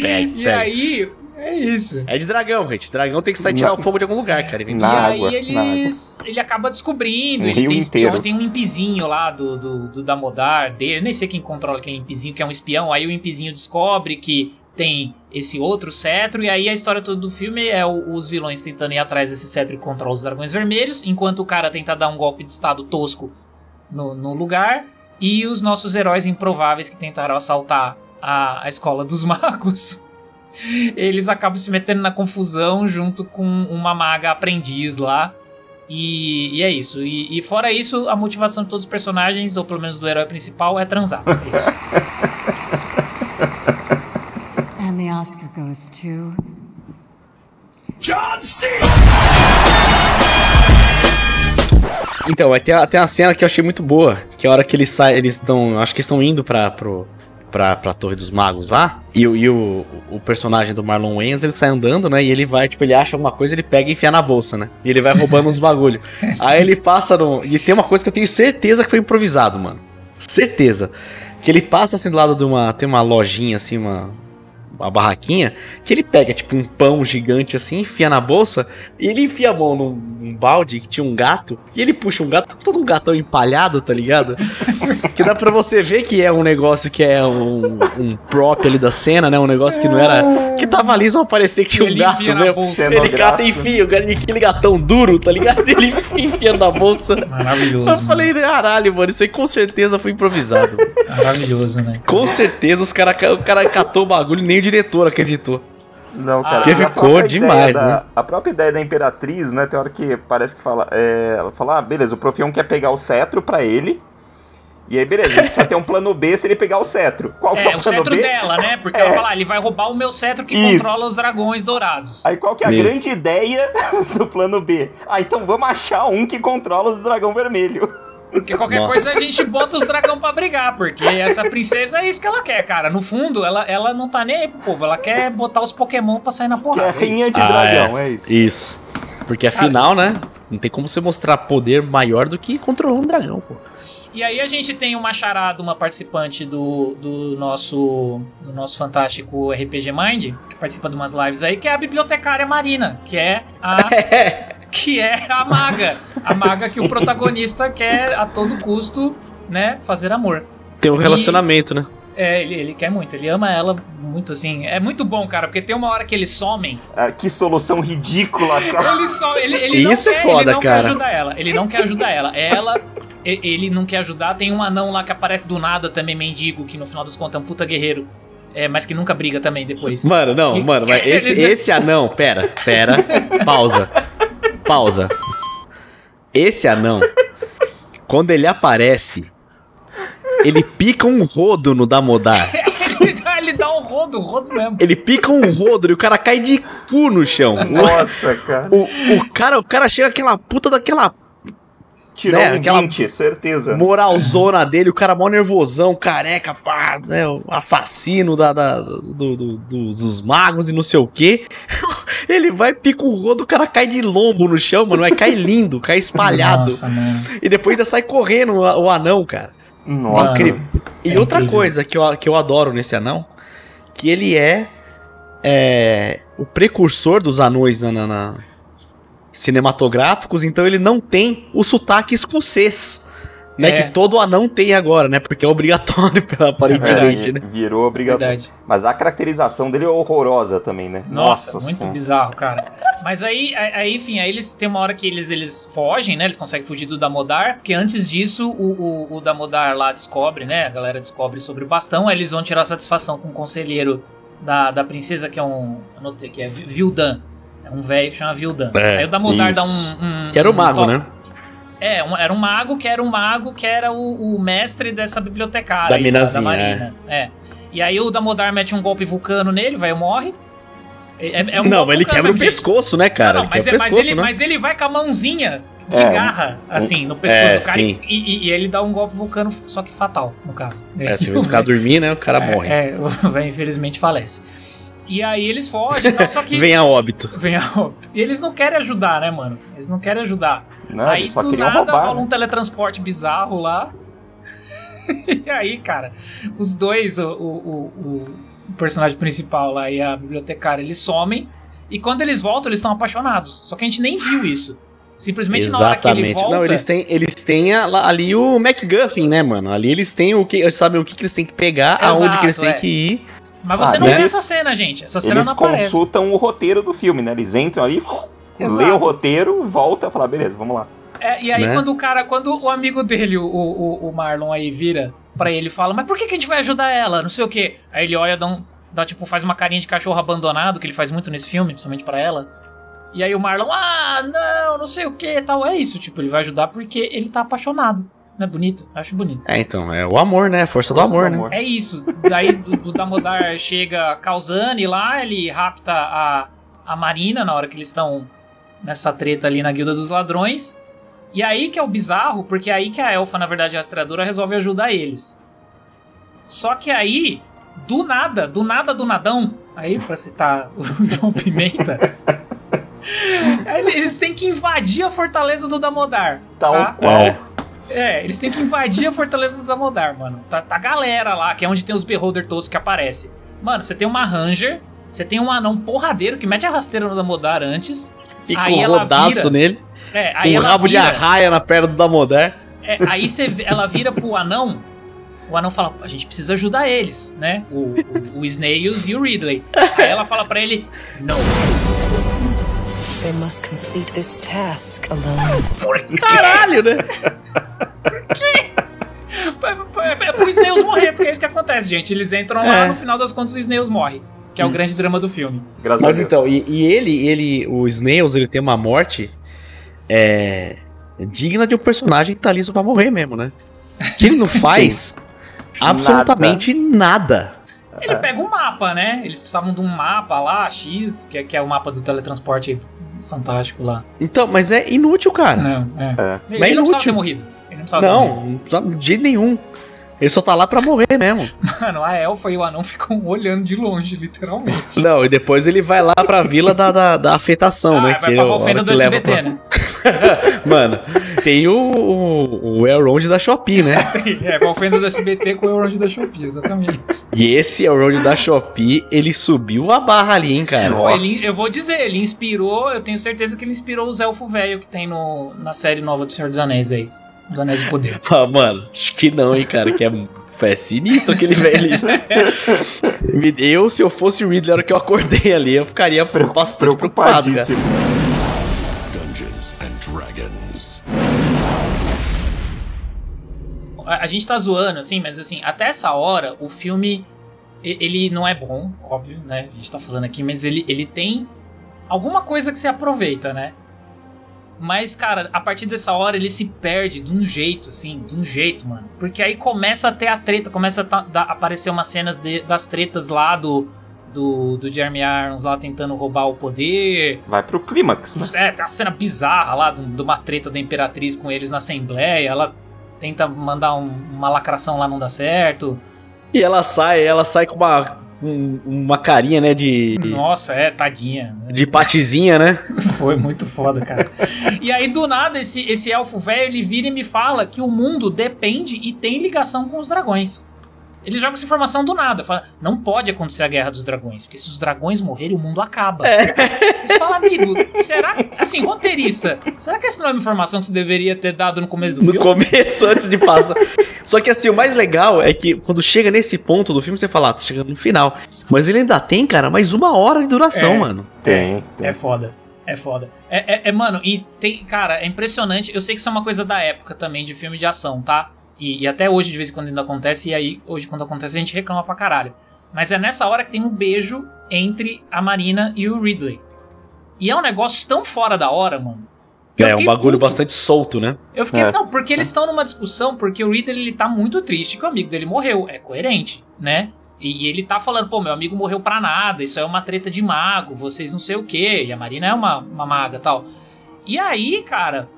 Pega, e pega. aí é isso. É de dragão, gente. Dragão tem que sair tirar o fogo de algum lugar, cara. E vem Na e água, aí eles, ele acaba descobrindo, Um ele rio tem espião, inteiro. tem um impizinho lá do, do, do Damodar dele, eu nem sei quem controla aquele impizinho, que é um espião, aí o impizinho descobre que tem esse outro cetro, e aí a história toda do filme é o- os vilões tentando ir atrás desse cetro e controlar os dragões vermelhos, enquanto o cara tenta dar um golpe de estado tosco no, no lugar, e os nossos heróis improváveis que tentaram assaltar a, a escola dos magos. Eles acabam se metendo na confusão junto com uma maga aprendiz lá. E, e é isso. E, e fora isso, a motivação de todos os personagens, ou pelo menos do herói principal, é transar. É isso. The Oscar goes to. Então, vai ter, a- tem uma cena que eu achei muito boa, que é a hora que eles saem, eles estão, acho que estão indo pra, pro, pra, pra Torre dos Magos lá, e, o- e o, o personagem do Marlon Wayans, ele sai andando, né, e ele vai, tipo, ele acha alguma coisa, ele pega e enfia na bolsa, né, e ele vai roubando uns bagulho. Aí ele passa no, e tem uma coisa que eu tenho certeza que foi improvisado, mano, certeza, que ele passa assim do lado de uma, tem uma lojinha assim, uma... Uma barraquinha, que ele pega, tipo, um pão gigante assim, enfia na bolsa, e ele enfia a mão num, num balde que tinha um gato, e ele puxa um gato, todo um gatão empalhado, tá ligado? que dá pra você ver que é um negócio que é um, um prop ali da cena, né? Um negócio que não era. Que tava ali só parecer que tinha um Ele gato mesmo. Ele cata e enfia, aquele gatão duro, tá ligado? Ele enfia enfiando na bolsa. Maravilhoso. Eu falei, caralho, mano, isso aí com certeza foi improvisado. Maravilhoso, né? com certeza os cara, o cara catou o bagulho e nem o diretor acreditou. Não, cara. que a ficou própria demais, ideia da- né? A própria ideia da Imperatriz, né? Tem hora que parece que fala. é, ela fala, ah, beleza, o Profião quer pegar o cetro pra ele. E aí, beleza, a gente precisa ter um plano B se ele pegar o cetro. Qual que é, É, o o plano cetro B? dela, né? Porque É. ela fala, ah, ele vai roubar o meu cetro que Isso. controla os dragões dourados. Aí qual que é a Isso. grande ideia do plano B? Ah, então vamos achar um que controla os dragão vermelho. Porque qualquer Nossa. coisa a gente bota os dragão pra brigar, porque essa princesa é isso que ela quer, cara. No fundo, ela, ela não tá nem aí pro povo, ela quer botar os Pokémon pra sair na Que é porrada. a rainha de Ah, dragão, é, isso. Isso. Porque afinal, né? Não tem como você mostrar poder maior do que controlar um dragão, pô. E aí a gente tem uma charada, uma participante do, do nosso do nosso fantástico RPG Mind, que participa de umas lives aí, que é a bibliotecária Marina, que é a que é a maga, a maga que o protagonista quer a todo custo, né, fazer amor. Tem um relacionamento, né? É, ele, ele quer muito, ele ama ela muito assim. É muito bom, cara, porque tem uma hora que eles somem. Ah, que solução ridícula, cara. Ele só, ele, ele não Isso é quer, foda, ele não cara. quer ajudar ela. Ele não quer ajudar ela. Ela, e- ele não quer ajudar. Tem um anão lá que aparece do nada também, mendigo, que no final dos contos é um puta guerreiro. É, mas que nunca briga também depois. Mano, não, Que- mano, mas esse, Eles- esse anão, pera, pera, pausa, pausa. Esse anão, quando ele aparece, ele pica um rodo no Damodar. ele, dá, ele dá um rodo, rodo mesmo. Ele pica um rodo e o cara cai de cu no chão. Nossa, cara. O, o cara, o cara chega aquela puta daquela Tirou né, um aquela- 20, certeza. moralzona dele, o cara mó nervosão, careca, pá, né, o assassino da, da- do- do- dos, dos magos e não sei o que. Ele vai, pica o rodo, o cara cai de lombo no chão, mano, vai cai lindo, cai espalhado. Nossa. E depois ainda sai correndo o, o anão, cara. Nossa. Incrível. E É outra incrível. coisa que eu, que eu adoro nesse anão, que ele é, é, o precursor dos anões na, na- na- cinematográficos, então ele não tem o sotaque escocês. Né, É. que todo anão tem agora, né? Porque é obrigatório, aparentemente, É, né? Virou obrigatório. Verdade. Mas a caracterização dele é horrorosa também, né? Nossa, muito Senhora. bizarro, cara. Mas aí, aí, enfim, aí eles tem uma hora que eles, eles fogem, né? Eles conseguem fugir do Damodar, porque antes disso o, o, o Damodar lá descobre, né? A galera descobre sobre o bastão, aí eles vão tirar satisfação com o conselheiro da, da princesa, que é um. Anotei aqui, é Vi- Vildan. É um velho que chama Vildan. É, aí o Damodar dá isso. um, um- Que era o um mago, toque- né? É, um- era um mago que era um mago que era o, o mestre dessa bibliotecária. Da aí, minazinha, Marina. É. E aí o Damodar mete um golpe vulcano nele, vai morre. É, é- é um não, golpe ele quebra o pescoço, né, cara? Não, Ele mas, é- o mas pescoço, ele, né? mas ele vai com a mãozinha de É, garra, assim, no pescoço É, do cara. sim. E, e- e ele dá um golpe vulcano, só que fatal, no caso. É, se ele ficar dormindo, né, o cara morre. É, é, o velho infelizmente falece. E aí eles fogem tal, só que. Vem a óbito. Vem a óbito. E eles não querem ajudar, né, mano? Eles não querem ajudar. Não, aí só do nada roubar. rola um né? teletransporte bizarro lá. e aí, cara, os dois, o, o, o- o personagem principal lá e a bibliotecária, eles somem. E quando eles voltam, eles estão apaixonados. Só que a gente nem viu isso. Simplesmente na hora que ele Exatamente. volta. Não, eles têm, eles têm a- ali o MacGuffin, né, mano? Ali eles têm o que, eles sabem o que, que eles têm que pegar, Exato, aonde que eles têm é. que ir. Mas você Ah, não vê essa cena, gente. Essa cena Eles não aparece. consultam o roteiro do filme, né? Eles entram ali, Exato. lê o roteiro, volta e fala, beleza, vamos lá. É, e aí, Né? quando o cara, quando o amigo dele, o, o, o Marlon, aí vira pra ele e fala: Mas por que, que a gente vai ajudar ela? Não sei o quê. Aí ele olha, dá, um, dá tipo, faz uma carinha de cachorro abandonado, que ele faz muito nesse filme, principalmente pra ela. E aí o Marlon, ah, não, não sei o que tal. É isso, tipo, ele vai ajudar porque ele tá apaixonado. Não é bonito? Acho bonito. É, então, é o amor, né? A força, do Força do amor, né? amor. É isso. Daí o, o Damodar chega causando e lá, ele rapta a, a Marina na hora que eles estão nessa treta ali na Guilda dos Ladrões. E aí que é o bizarro, porque é aí que a elfa, na verdade, a rastreadora, resolve ajudar eles. Só que aí, do nada, do nada do nadão, aí pra citar o João Pimenta, eles têm que invadir a fortaleza do Damodar. Tal tá? qual. É. É, eles têm que invadir a Fortaleza do Damodar, mano. Tá, tá a galera lá, que é onde tem os Beholder Toast que aparece. Mano, você tem uma Ranger, você tem um anão porradeiro que mete a rasteira no Damodar antes. Fica Aí um rodaço vira- nele, É, aí um rabo de vira- arraia na perna do Damodar. é, aí você ela vira pro anão. O anão fala, a gente precisa ajudar eles, né? O, o, o Snails e o Ridley. Aí ela fala pra ele, não. They must complete this task alone. Caralho, né? É, é pro Snails morrer, porque é isso que acontece, gente. Eles entram lá, É. no final das contas o Snails morre. Que é o Isso. grande drama do filme. Graças Mas a Deus. então, e, e ele, ele, o Snails, ele tem uma morte é, digna de um personagem que tá liso pra morrer mesmo, né? Que ele não faz absolutamente nada. Ele pega um mapa, né? Eles precisavam de um mapa lá, X, que é, que é o mapa do teletransporte fantástico lá. Então, mas é inútil, cara. Não, é. É. Ele, Mas ele não precisava inútil. ter morrido. Ele não precisava ter Não, morrido. não precisa de jeito nenhum. Ele só tá lá pra morrer mesmo. Mano, a elfa e o anão ficam olhando de longe, literalmente. Não, e depois ele vai lá pra vila da, da, da afetação, ah, né? vai que é pra Valfenda que do leva SBT, pra- né? Mano, tem o, o, o Elrond da Shopee, né? é, Valfenda do SBT com o Euronde da Shopee, exatamente. E esse Elrond da Shopee, ele subiu a barra ali, hein, cara? Ele- eu vou dizer, ele inspirou, eu tenho certeza que ele inspirou os elfos velho que tem no, na série nova do Senhor dos Anéis aí. Do Anéis do Poder. Ah, mano, acho que não, hein, cara, que é, é sinistro aquele velho Eu, se eu fosse o hora que eu acordei ali, eu ficaria bastante preocupado, cara. A, a gente tá zoando, assim, mas assim, até essa hora, o filme, ele não é bom, óbvio, né? A gente tá falando aqui, mas ele, ele tem alguma coisa que se aproveita, né? Mas, cara, a partir dessa hora ele se perde de um jeito, assim, de um jeito, mano. Porque aí começa a ter a treta, começa a da- aparecer umas cenas de- das tretas lá do, do, do Jeremy Irons lá tentando roubar o poder. Vai pro clímax, né? É, tem uma cena bizarra lá de de uma treta da Imperatriz com eles na Assembleia. Ela tenta mandar um- uma lacração lá, não dá certo. E ela sai, ela sai com uma, um- uma carinha, né, de, Nossa, é, tadinha. de patizinha, né? Foi muito foda, cara. e aí, do nada, esse, esse elfo velho, ele vira e me fala que o mundo depende e tem ligação com os dragões. Eles jogam essa informação do nada. Fala, não pode acontecer a Guerra dos Dragões, porque se os dragões morrerem, o mundo acaba. É. Você fala, amigo, será que. Assim, roteirista, será que essa não é uma informação que você deveria ter dado no começo do No filme? começo, antes de passar. Só que assim, o mais legal é que quando chega nesse ponto do filme, você fala, ah, tá chegando no final. Mas ele ainda tem, cara, mais uma hora de duração, É. mano. Tem, tem. É foda. É foda. É, é- é, mano, e tem. Cara, é impressionante. Eu sei que isso é uma coisa da época também, de filme de ação, tá? E, e até hoje, de vez em quando, ainda acontece. E aí, hoje, quando acontece, a gente reclama pra caralho. Mas é nessa hora que tem um beijo entre a Marina e o Ridley. E é um negócio tão fora da hora, mano. É um bagulho puto. bastante solto, né? Eu fiquei. É. Não, porque eles estão numa discussão, porque o Ridley ele tá muito triste que o amigo dele morreu. É coerente, né? E ele tá falando, pô, meu amigo morreu pra nada, isso é uma treta de mago, vocês não sei o quê. E a Marina é uma, uma maga tal. E aí, cara,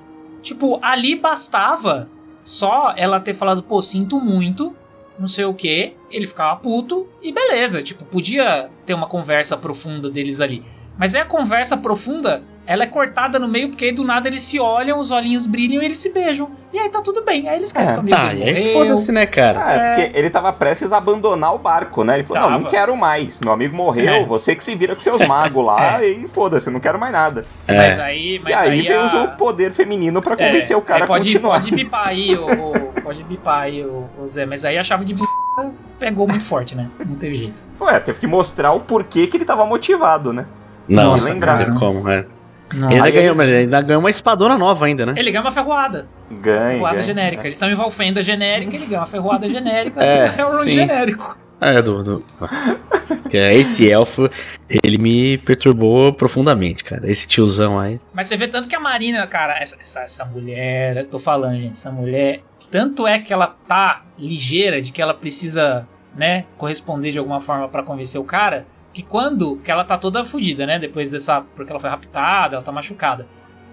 tipo, ali bastava só ela ter falado, pô, sinto muito, não sei o quê. Ele ficava puto e beleza. Tipo, podia ter uma conversa profunda deles ali. Mas aí a conversa profunda, ela é cortada no meio, porque aí do nada eles se olham, os olhinhos brilham e eles se beijam. E aí tá tudo bem. Aí eles esquecem É. que o amigo Tá, e aí foda-se, né, cara? Ah, é porque ele tava prestes a abandonar o barco, né? Ele falou, não, não Tava. quero mais. Meu amigo morreu, É. você que se vira com seus magos lá e foda-se, não quero mais nada. Mas É. aí, mas e aí, veio a... usou o poder feminino pra convencer o cara é, a pode, continuar. Pode bipar aí, o, o- pode bipar aí, o, o Zé. Mas aí a chave de b... pegou muito forte, né? Não teve jeito. Ué, teve que mostrar o porquê que ele tava motivado, né? Não, não cara. tem como, é. Não. Ele ainda ganhou, ele- mas ainda ganhou uma espadona nova ainda, né? Ele ganha uma ferroada. Ganha. Ferroada ganha. genérica. Eles estão em Valfenda genérica, ele ganha uma ferroada genérica. É, é um sim. genérico. É, do, do... Que é, Esse elfo, ele me perturbou profundamente, cara. Esse tiozão aí. Mas você vê tanto que a Marina, cara, essa, essa, essa mulher, eu tô falando, gente, essa mulher, tanto é que ela tá ligeira de que ela precisa, né, corresponder de alguma forma pra convencer o cara, que quando, que ela tá toda fodida, né, depois dessa, porque ela foi raptada, ela tá machucada.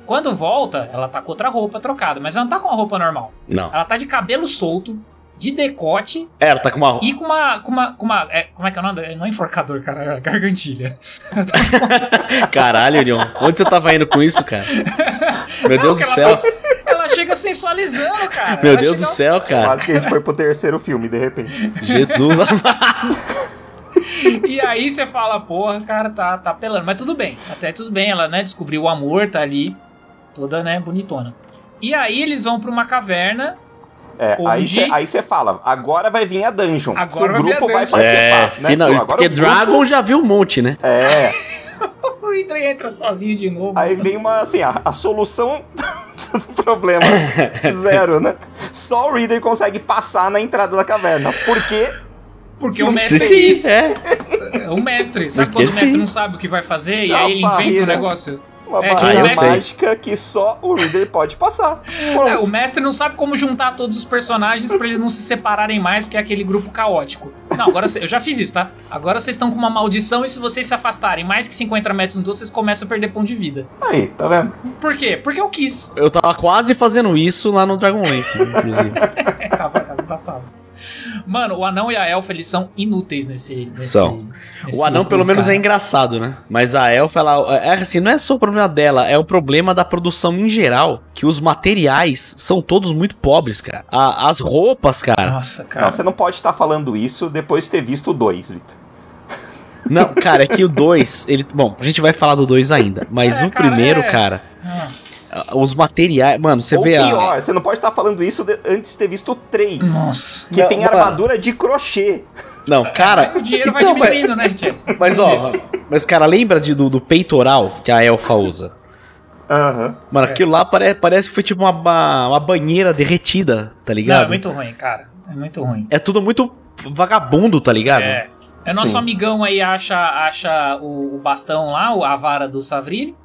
Quando volta, ela tá com outra roupa trocada, mas ela não tá com a roupa normal. Não. Ela tá de cabelo solto, de decote É, ela tá com uma. e com uma, com uma, com uma, é, como é que é o nome? Não é enforcador, cara, é gargantilha. Caralho, Leon. Onde você tava indo com isso, cara? Meu Deus do Não, céu. ela, tá- ela chega sensualizando, cara. Meu Ela Deus do céu, cara. Quase que a gente foi pro terceiro filme, de repente. Jesus amado. E aí você fala, porra, cara, tá, tá apelando. Mas tudo bem, até tudo bem, ela, né, descobriu o amor, tá ali, toda, né, bonitona. E aí eles vão pra uma caverna, É, Onde- aí você fala, agora vai vir a dungeon. Agora o vai vir a grupo vai dungeon. É, participar. né? final, Pô, agora porque o grupo- Dragon já viu um monte, né? É, o Ridley entra sozinho de novo. aí vem uma, assim, a, a solução do problema. Zero, né? Só o Reader consegue passar na entrada da caverna. Por Porque o mestre sim, é isso. É. É o mestre. Sabe Porque quando o mestre sim. não sabe o que vai fazer e aí ele inventa o barreira. negócio? Uma É, tipo, barreira eu sei. mágica que só o Reader pode passar. É, o mestre não sabe como juntar todos os personagens pra eles não se separarem mais, porque é aquele grupo caótico. Não, agora eu já fiz isso, tá? Agora vocês estão com uma maldição e se vocês se afastarem mais que 50 metros um do outro, vocês começam a perder ponto de vida. Aí, tá vendo? Por quê? Porque eu quis. Eu tava quase fazendo isso lá no Dragonlance, inclusive. É, tava, tava embaçado. Mano, o anão e a elfa, eles são inúteis nesse. nesse São. nesse O anão, pelo menos, cara. é engraçado, né? Mas a elfa, ela. É assim, não é só o problema dela, é o problema da produção em geral. Que os materiais são todos muito pobres, cara. A- as roupas, cara. Nossa, cara. Não, você não pode estar falando isso depois de ter visto o 2, Vitor. Não, cara, é que o 2, ele. Bom, a gente vai falar do 2 ainda. Mas É, o cara, primeiro, é. cara, Nossa. Os materiais. Mano, você Ou vê pior, a. você não pode estar falando isso de- antes de ter visto 3. Nossa. Que Não, tem mano. armadura de crochê. Não, cara. O dinheiro vai então, mas- diminuindo, né, gente? Mas ó, mas cara, lembra de, do, do peitoral que a elfa usa? Aham. Mano, É. aquilo lá pare, parece que foi tipo uma, uma banheira derretida, tá Não, ligado? é muito ruim, cara. É muito ruim. É tudo muito vagabundo, tá ligado? É. É nosso Sim. amigão aí acha, acha o, o bastão lá, a vara do Savril,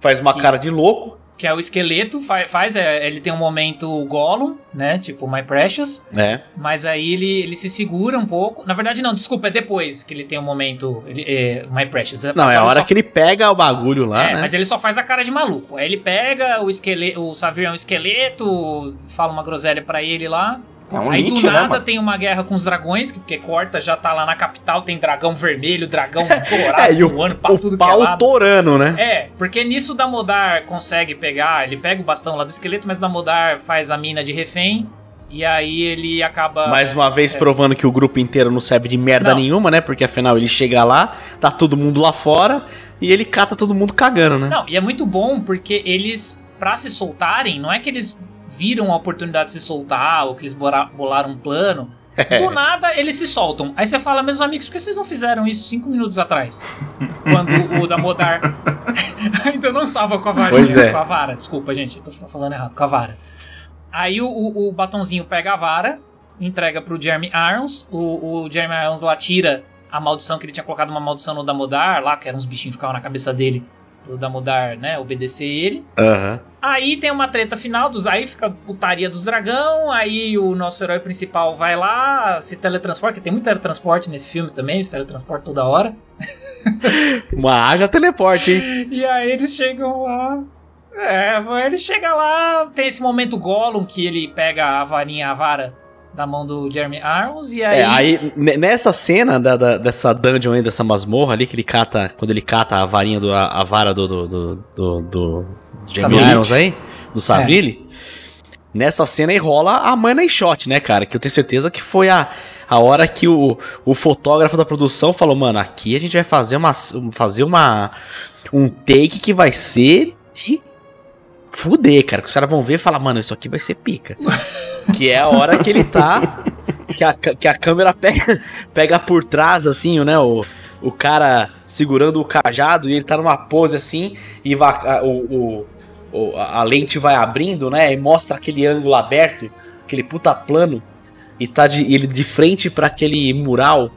Faz uma Que- cara de louco. Que é o esqueleto, faz, faz é, ele tem um momento Gollum, né? Tipo My Precious. É. Mas aí ele, ele se segura um pouco. Na verdade, não, desculpa, é depois que ele tem um momento ele- é, My Precious. Não, é a hora só- que ele pega o bagulho lá, É, né? mas ele só faz a cara de maluco. Aí ele pega o esqueleto, o Savril é um esqueleto, fala uma groselha pra ele lá. É um Aí hit, do né, nada mano? tem uma guerra com os dragões, que- porque corta, já tá lá na capital, tem dragão vermelho, dragão dourado, É, e o, voando pra o tudo que é pau lado. torando, né? É, porque nisso o Damodar consegue pegar, ele pega o bastão lá do esqueleto, mas o Damodar faz a mina de refém E aí ele acaba. Mais uma vez provando que o grupo inteiro não serve de merda Não. nenhuma, né? Porque afinal ele chega lá, tá todo mundo lá fora e ele cata todo mundo cagando, né? Não, e é muito bom porque eles, pra se soltarem, não é que eles viram a oportunidade de se soltar ou que eles bolaram um plano. Do nada eles se soltam. Aí você fala, meus amigos, por que vocês não fizeram isso cinco minutos atrás? Quando o Damodar ainda não tava com a varinha, Pois é. com a vara. Desculpa, gente, eu tô falando errado, com a vara. Aí o, o, o batonzinho pega a vara, entrega pro Jeremy Irons. O, o Jeremy Irons lá tira a maldição que ele tinha colocado uma maldição no Damodar, lá, que eram uns bichinhos que ficavam na cabeça dele, pro Damodar, né, obedecer ele. Aham. Aí tem uma treta final dos aí fica putaria dos dragão, aí o nosso herói principal vai lá, se teletransporta, que tem muito teletransporte nesse filme também, se teletransporta toda hora. Uma haja teleporte, hein? E aí eles chegam lá. É, ele chega lá, tem esse momento Gollum que ele pega a varinha, a vara da mão do Jeremy Irons e aí, É, aí ne- nessa cena da, da- dessa dungeon aí, dessa masmorra ali, que ele cata, quando ele cata a varinha, do, a, a vara do, do, do, do, do Jamie Savile. Irons aí, do Savile, nessa cena aí rola a money shot, né, cara? Que eu tenho certeza que foi a, a hora que o, o fotógrafo da produção falou, mano, aqui a gente vai fazer uma, fazer uma um take que vai ser de fuder, cara. Que os caras vão ver e falar, mano, isso aqui vai ser pica. que é a hora que ele tá. Que a, que a câmera pega, pega por trás, assim, né? O, o cara segurando o cajado e ele tá numa pose assim e vai, a, o, o- a lente vai abrindo, né? E mostra aquele ângulo aberto, aquele puta plano. E tá de, ele de frente pra aquele mural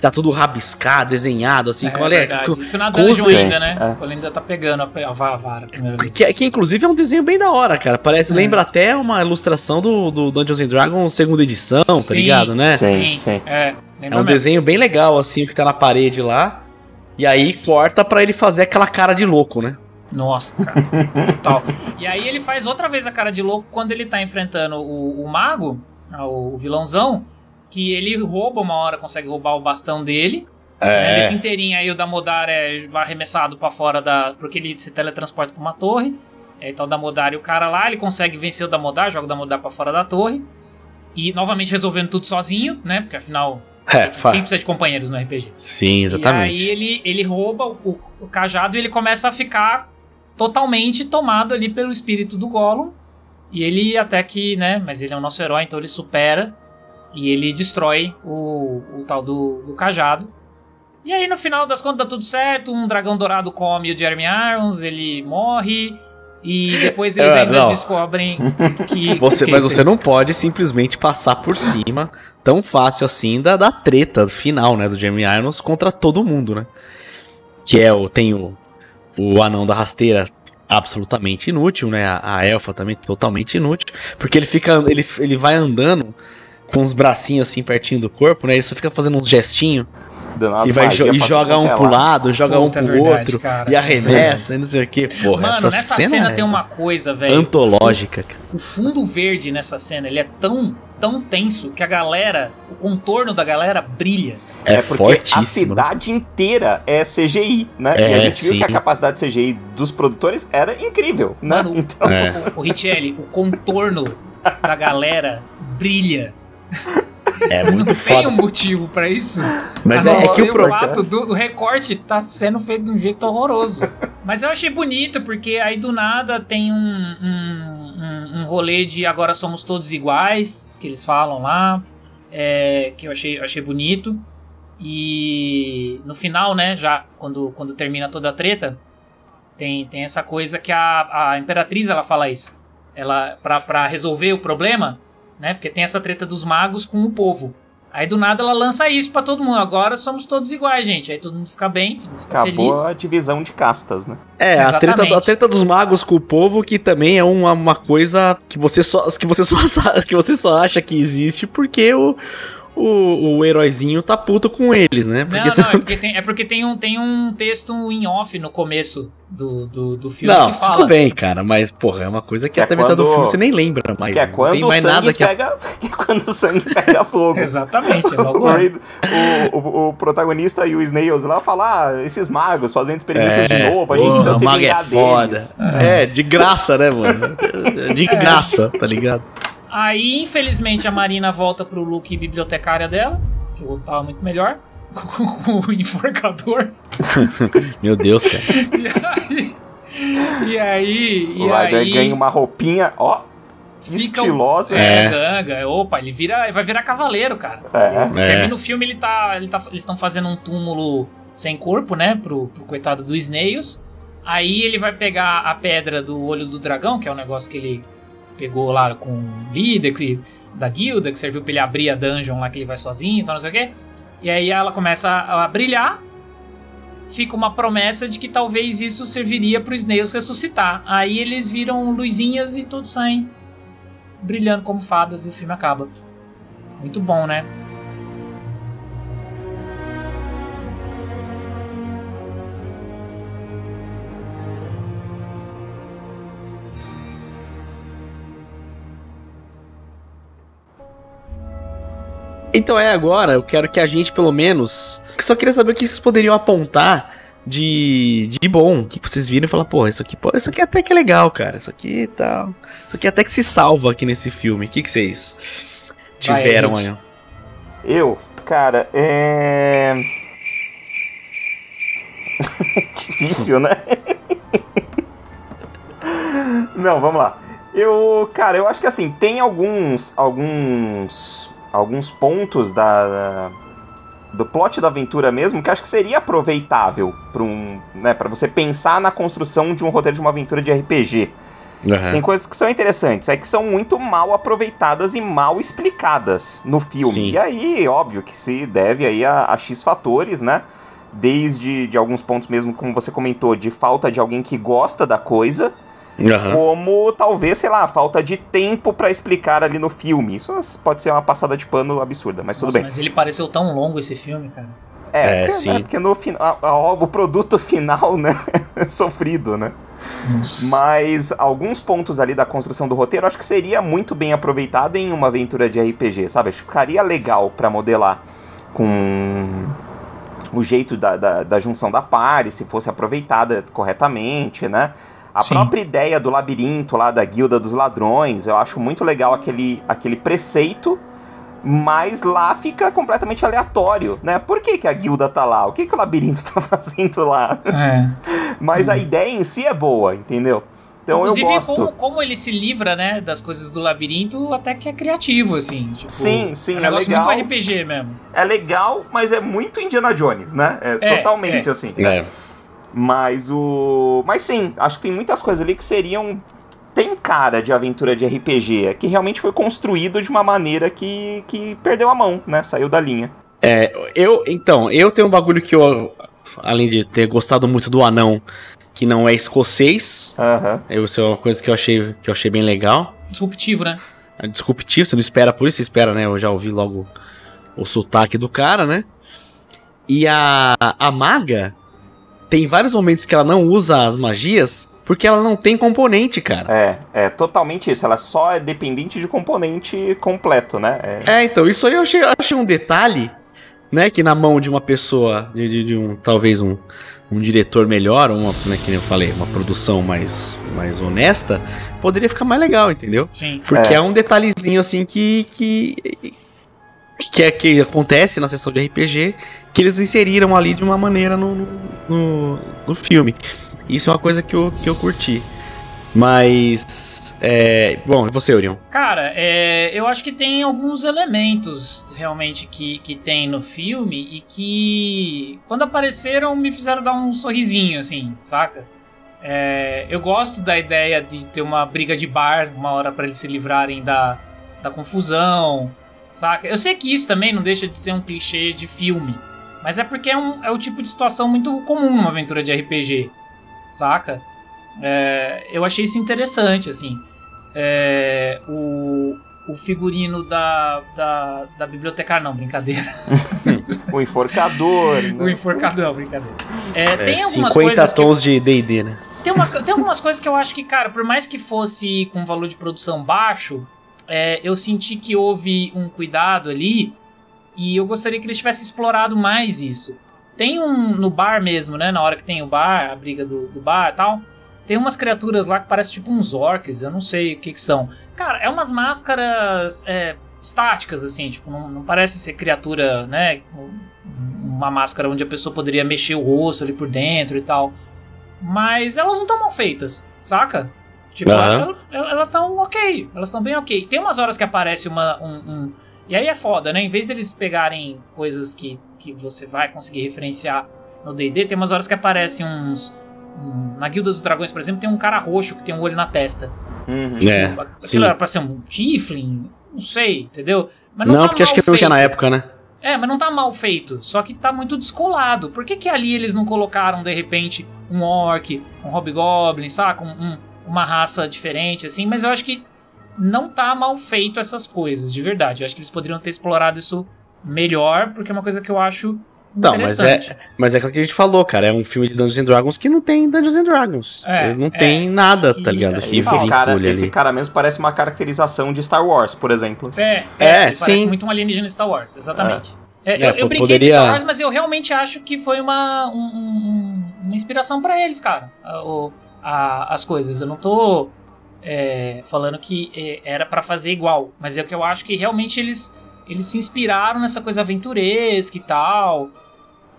tá tudo rabiscado, desenhado, assim. É, olha, verdade. com- Isso na dungeon ainda, né? É. Quando ele ainda tá pegando a, a va- a vara. Que, que inclusive é um desenho bem da hora, cara. Parece, É. lembra até uma ilustração do, do Dungeons and Dragons segunda edição, tá Sim, ligado, né? Sim, sim. É, É lembra um mesmo. desenho bem legal, assim, o que tá na parede lá. E aí corta pra ele fazer aquela cara de louco, né? Nossa, cara. Total. E aí ele faz outra vez a cara de louco quando ele tá enfrentando o, o mago, ah, o vilãozão, que ele rouba uma hora, consegue roubar o bastão dele. Né, Nesse inteirinho aí o Damodar é arremessado pra fora da... Porque ele se teletransporta pra uma torre. Aí tá o Damodar e o cara lá, ele consegue vencer o Damodar, joga o Damodar pra fora da torre. E novamente resolvendo tudo sozinho, né? Porque afinal, É, fa- quem precisa de companheiros no RPG? Sim, exatamente. E aí ele, ele rouba o, o cajado e ele começa a ficar totalmente tomado ali pelo espírito do Gollum. E ele até que, né, mas ele é o nosso herói, então ele supera e ele destrói o, o tal do, do cajado. E aí no final das contas dá tudo certo, um dragão dourado come o Jeremy Irons, ele morre e depois eles É, ainda não. descobrem que... Você, mas você não pode simplesmente passar por cima tão fácil assim da, da treta final, né? Do Jamie Irons contra todo mundo, né? Que é o. Tem o, o anão da rasteira absolutamente inútil, né? A, a elfa também totalmente inútil. Porque ele fica. Ele, ele vai andando com os bracinhos assim pertinho do corpo, né? Ele só fica fazendo uns gestinhos e, vai jo- e pra joga um é pro lado, joga Puta, um é pro verdade, outro cara. e arremessa e não sei o que. Porra, Mano, essa nessa cena, cena, é tem uma coisa, velho. antológica. O fundo verde nessa cena, ele é tão, tão tenso que a galera, o contorno da galera brilha. É, É porque a fortíssimo. né? cidade inteira é CGI, né? e É, a gente viu sim. que a capacidade de CGI dos produtores era incrível, né? Mano, Então, É. O, o Richelli, o contorno da galera brilha. É Não muito tem foda. um motivo pra isso. Mas é, não é que o fato do, do recorte tá sendo feito de um jeito horroroso. Mas eu achei bonito, porque aí do nada tem um, um, um, um rolê de agora somos todos iguais, que eles falam lá, é, que eu achei, achei bonito. E no final, né, já quando, quando termina toda a treta, tem, tem essa coisa que a, a Imperatriz ela fala isso. Ela, pra, pra resolver o problema, né, porque tem essa treta dos magos com o povo. Aí do nada ela lança isso pra todo mundo. Agora somos todos iguais, gente. Aí todo mundo fica bem, todo mundo fica acabou feliz. a divisão de castas, né? É, a treta, a treta dos magos com o povo, que também é uma, uma coisa que você só, que você só, que você só acha que existe porque o, o, o heróizinho tá puto com eles, né? Porque Não, você não, é porque, tem, é porque tem, um, tem um texto em off no começo do, do, do filme Não, que fala. tudo bem, cara, mas, porra, é uma coisa que, Que é até metade do filme você nem lembra mais. que é não quando tem o mais sangue nada que. pega. Que é quando o sangue pega fogo. Exatamente, é logo O, antes. o, o- o protagonista e o Snails lá falam: ah, esses magos fazendo experimentos de É, novo, a gente precisa se o mago é vingar foda. deles. É, de graça, né, mano? De graça, tá ligado? Aí, infelizmente, a Marina volta pro look bibliotecária dela, que o outro tava muito melhor, com o enforcador. Meu Deus, cara. E aí. E aí. E O Ryder aí ganha uma roupinha, ó, fica o- estilosa. É, É. ganga. Opa, ele vira, vai virar cavaleiro, cara. É. Termina o filme, ele tá, ele tá, eles estão fazendo um túmulo sem corpo, né, pro, pro coitado do Snails. Aí ele vai pegar a pedra do olho do dragão, que é um negócio que ele pegou lá com o líder que, da guilda, que serviu pra ele abrir a dungeon lá que ele vai sozinho, então não sei o quê. E aí ela começa a, a brilhar. Fica uma promessa de que talvez isso serviria pro Snails ressuscitar. Aí eles viram luzinhas e todos saem brilhando como fadas e o filme acaba. Muito bom, né? Então é agora, eu quero que a gente, pelo menos. Só queria saber o que vocês poderiam apontar de, de bom. Que vocês viram e falar, pô, isso aqui, isso aqui até que é legal, cara. Isso aqui tal. Isso aqui até que se salva aqui nesse filme. O que, que vocês tiveram aí? Eu, cara, é. Difícil, né? Não, vamos lá. Eu, cara, eu acho que assim, tem alguns alguns alguns pontos da, do plot da aventura mesmo que acho que seria aproveitável para um, né, para você pensar na construção de um roteiro de uma aventura de RPG. Aham. Tem coisas que são interessantes, é que são muito mal aproveitadas e mal explicadas no filme. Sim. E aí, óbvio que se deve aí a, a X fatores, né? Desde de alguns pontos mesmo, como você comentou, de falta de alguém que gosta da coisa, Aham. como talvez, sei lá, falta de tempo pra explicar ali no filme. Isso pode ser uma passada de pano absurda, mas tudo Nossa, bem. mas ele pareceu tão longo esse filme, cara. É, É, porque, sim. né, porque no final, o produto final, né, é sofrido, né? Mas alguns pontos ali da construção do roteiro acho que seria muito bem aproveitado em uma aventura de RPG, sabe? Acho que ficaria legal pra modelar com o jeito da, da, da junção da party, se fosse aproveitada corretamente, né? A Sim. própria ideia do labirinto lá da guilda dos ladrões, eu acho muito legal aquele, aquele preceito, mas lá fica completamente aleatório, né? Por que, que a guilda tá lá? O que, que o labirinto tá fazendo lá? É. Mas a ideia em si é boa, entendeu? Então Inclusive, eu gosto. Como, como ele se livra, né, das coisas do labirinto, até que é criativo, assim. Tipo, Sim, sim, é um é legal. muito RPG mesmo. É legal, mas é muito Indiana Jones, né? É, É, totalmente é. assim. É. Mas o. Mas sim, acho que tem muitas coisas ali que seriam. Tem cara de aventura de RPG, é que realmente foi construído de uma maneira que, que perdeu a mão, né? Saiu da linha. É, eu, então, eu tenho um bagulho que eu, além de ter gostado muito do anão, que não é escocês, Aham. eu, isso é uma coisa que eu achei, que eu achei bem legal. Disruptivo, né? É disruptivo, você não espera por isso, você espera, né? Eu já ouvi logo o sotaque do cara, né? E a, a maga tem vários momentos que ela não usa as magias porque ela não tem componente, cara. É, é totalmente isso. Ela só é dependente de componente completo, né? É, É, então, isso aí eu achei, achei um detalhe, né? Que na mão de uma pessoa, de, de- de um, talvez um, um diretor melhor, uma, né, que nem eu falei, uma produção mais, mais honesta, poderia ficar mais legal, entendeu? Sim. Porque É. é, um detalhezinho assim que. que que, é, que acontece na sessão de RPG que eles inseriram ali de uma maneira no, no, no- filme. Isso é uma coisa que eu, que eu curti. Mas. É, bom, e você, Orion? Cara, é, eu acho que tem alguns elementos realmente que, que tem no filme e que, quando apareceram, me fizeram dar um sorrisinho, assim, saca? É, eu gosto da ideia de ter uma briga de bar uma hora pra eles se livrarem da, da confusão, saca? Eu sei que isso também não deixa de ser um clichê de filme, mas é porque é, um, é o tipo de situação muito comum numa aventura de RPG, saca? É, eu achei isso interessante, assim. É, o, o figurino da, da, da bibliotecária, não, brincadeira. O enforcador. O né? enforcadão, brincadeira. É, tem algumas 50 coisas que, tons de DD, né? tem, uma- tem algumas coisas que eu acho que, cara, por mais que fosse com valor de produção baixo, é, eu senti que houve um cuidado ali e eu gostaria que eles tivessem explorado mais isso. Tem um no bar mesmo, né? Na hora que tem o bar, a briga do, do bar e tal. Tem umas criaturas lá que parecem tipo uns orcs, eu não sei o que que são. Cara, é umas máscaras é, estáticas, assim, tipo, não, não parece ser criatura, né? Uma máscara onde a pessoa poderia mexer o rosto ali por dentro e tal. Mas elas não estão mal feitas, saca? Tipo, Aham. elas- elas estão ok, elas estão bem ok. Tem umas horas que aparece uma. Um, um- E aí é foda, né? Em vez deles pegarem coisas que, que você vai conseguir referenciar no DD, tem umas horas que aparecem uns. um- na Guilda dos Dragões, por exemplo, tem um cara roxo que tem um olho na testa. Uhum. É, Aquilo sim. era pra ser um Tiflin, não sei, entendeu? Mas não, Não, tá porque acho que não tinha na época, né? É, mas não tá mal feito, só que tá muito descolado. Por que, que ali eles não colocaram, de repente, um orc, um hobgoblin, saca? Um- um- uma raça diferente, assim, mas eu acho que não tá mal feito essas coisas, de verdade. Eu acho que eles poderiam ter explorado isso melhor, porque é uma coisa que eu acho Não, mas é, mas é aquilo que a gente falou, cara. É um filme de Dungeons and Dragons que não tem Dungeons and Dragons. É, Não é. tem nada, Que- tá ligado? Que Esse cara, ali. esse cara mesmo parece uma caracterização de Star Wars, por exemplo. É, É, é, ele parece sim. muito um alienígena Star Wars, exatamente. É, É, eu, eu pô, brinquei poderia- de Star Wars, mas eu realmente acho que foi uma, um- um- uma inspiração pra eles, cara. a- o- a- as coisas. Eu não tô é, falando que é, era pra fazer igual, mas é o que eu acho que realmente eles, eles se inspiraram nessa coisa aventuresca e tal.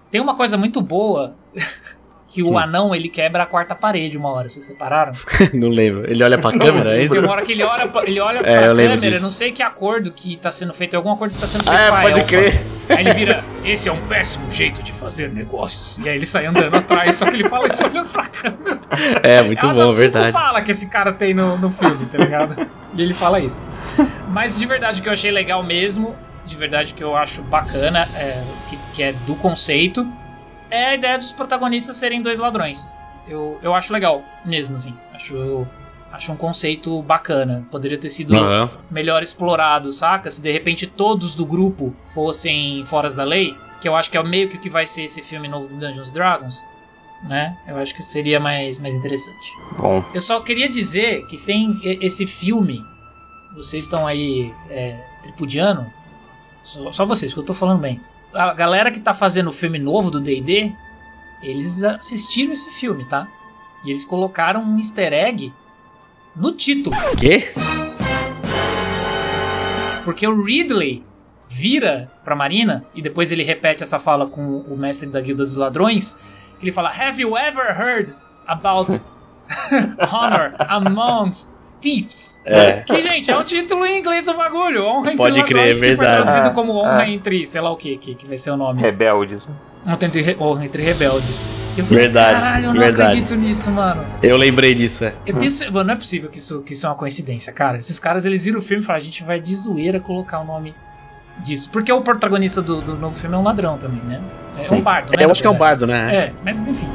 Tem uma coisa muito boa que o Hum. anão ele quebra a quarta parede uma hora, vocês separaram? não lembro. Ele olha pra câmera, é isso? Tem uma hora que ele olha pra, ele olha É, pra câmera, disso. não sei que acordo que tá sendo feito, é algum acordo que tá sendo feito Ah, com a pode elfa. crer. Aí ele vira, esse é um péssimo jeito de fazer negócios. E aí ele sai andando atrás, só que ele fala isso olhando pra câmera. É, muito é bom, verdade. fala que esse cara tem no, no filme, tá ligado? E ele fala isso. Mas de verdade, o que eu achei legal mesmo, de verdade que eu acho bacana, é, que, que é do conceito, é a ideia dos protagonistas serem dois ladrões. Eu, eu acho legal mesmo, assim. Acho, acho um conceito bacana. Poderia ter sido Aham. melhor explorado, saca? Se de repente todos do grupo fossem foras da lei, que eu acho que é meio que o que vai ser esse filme novo do Dungeons Dragons, né? Eu acho que seria mais, mais interessante. Bom, Eu só queria dizer que tem esse filme, vocês estão aí é, tripudiando, só, só vocês, que eu tô falando bem. A galera que tá fazendo o filme novo do D&D, eles assistiram esse filme, tá? E eles colocaram um easter egg no título. Quê? Porque o Ridley vira pra Marina e depois ele repete essa fala com o mestre da Guilda dos Ladrões. Ele fala: Have you ever heard about honor amongst thieves? É. Que, gente, é o título em inglês do bagulho. Honra entre Pode crer, ladrões, que foi verdade. traduzido É, como honra é. entre, sei lá o que, que, que vai ser o nome. rebeldes. Honra entre, re- honra entre rebeldes. Eu falei, Verdade, caralho, eu não verdade. acredito nisso, mano. Eu lembrei disso, é. Eu tenho, mano, não é possível que isso, que isso é uma coincidência, cara. Esses caras, eles viram o filme e falaram, a gente vai de zoeira colocar o nome disso. Porque o protagonista do, do novo filme é um ladrão também, né? É Sim. um bardo, né? Eu acho que é um verdade. bardo, né? É, mas enfim.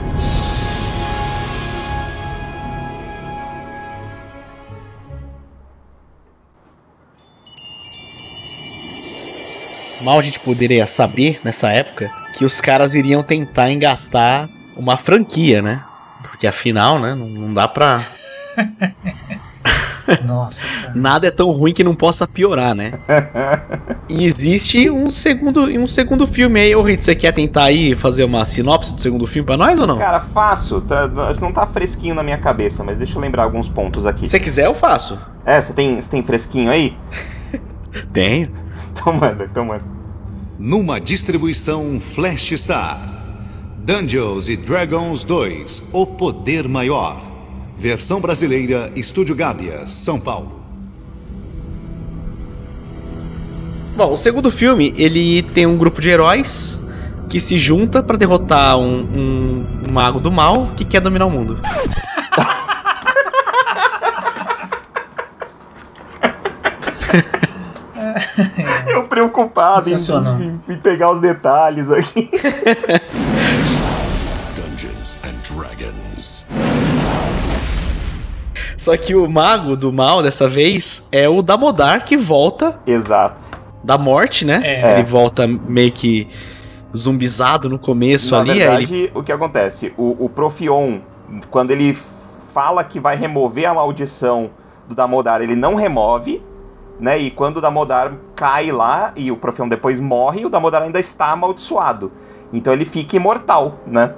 Mal a gente poderia saber, nessa época, que os caras iriam tentar engatar uma franquia, né? Porque afinal, né, não, não dá pra... Nossa, cara. Nada é tão ruim que não possa piorar, né? E existe um segundo, um segundo filme aí. Ô, Rito, você quer tentar aí fazer uma sinopse do segundo filme pra nós ou não? Cara, faço. Tá- não tá fresquinho na minha cabeça, mas deixa eu lembrar alguns pontos aqui. Se você quiser, eu faço. É, você tem, você tem fresquinho aí? Tenho. Então manda, então manda. Numa distribuição Flash Star. Dungeons e Dragons 2 O Poder Maior. Versão brasileira Estúdio Gábia, São Paulo. Bom, o segundo filme, ele tem um grupo de heróis que se junta pra derrotar um, um- um mago do mal que quer dominar o mundo. Preocupado em, em- em pegar os detalhes aqui. Dungeons and Dragons. Só que o mago do mal, dessa vez, é o Damodar que volta Exato. da morte, né? É. Ele volta meio que zumbizado no começo Na ali. aí verdade, ele... o que acontece? O, o Profion, quando ele fala que vai remover a maldição do Damodar, ele não remove, né? E quando o Damodar cai lá e o Profion depois morre, o Damodar ainda está amaldiçoado. Então ele fica imortal, né?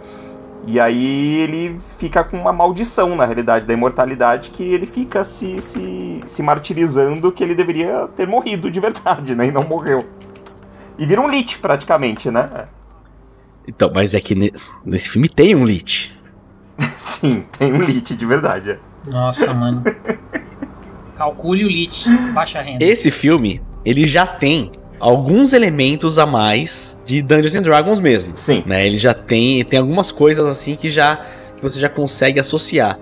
E aí ele fica com uma maldição, na realidade, da imortalidade, que ele fica se, se, se martirizando que ele deveria ter morrido de verdade, né? E não morreu. E vira um lit, praticamente, né? Então, mas é que ne- nesse filme tem um lit. Sim, tem um lit de verdade. é. Nossa, mano. Calcule o lit, baixa renda. Esse filme, ele já tem alguns elementos a mais de Dungeons and Dragons mesmo. Sim. né? Ele já tem, tem algumas coisas assim que já que você já consegue associar.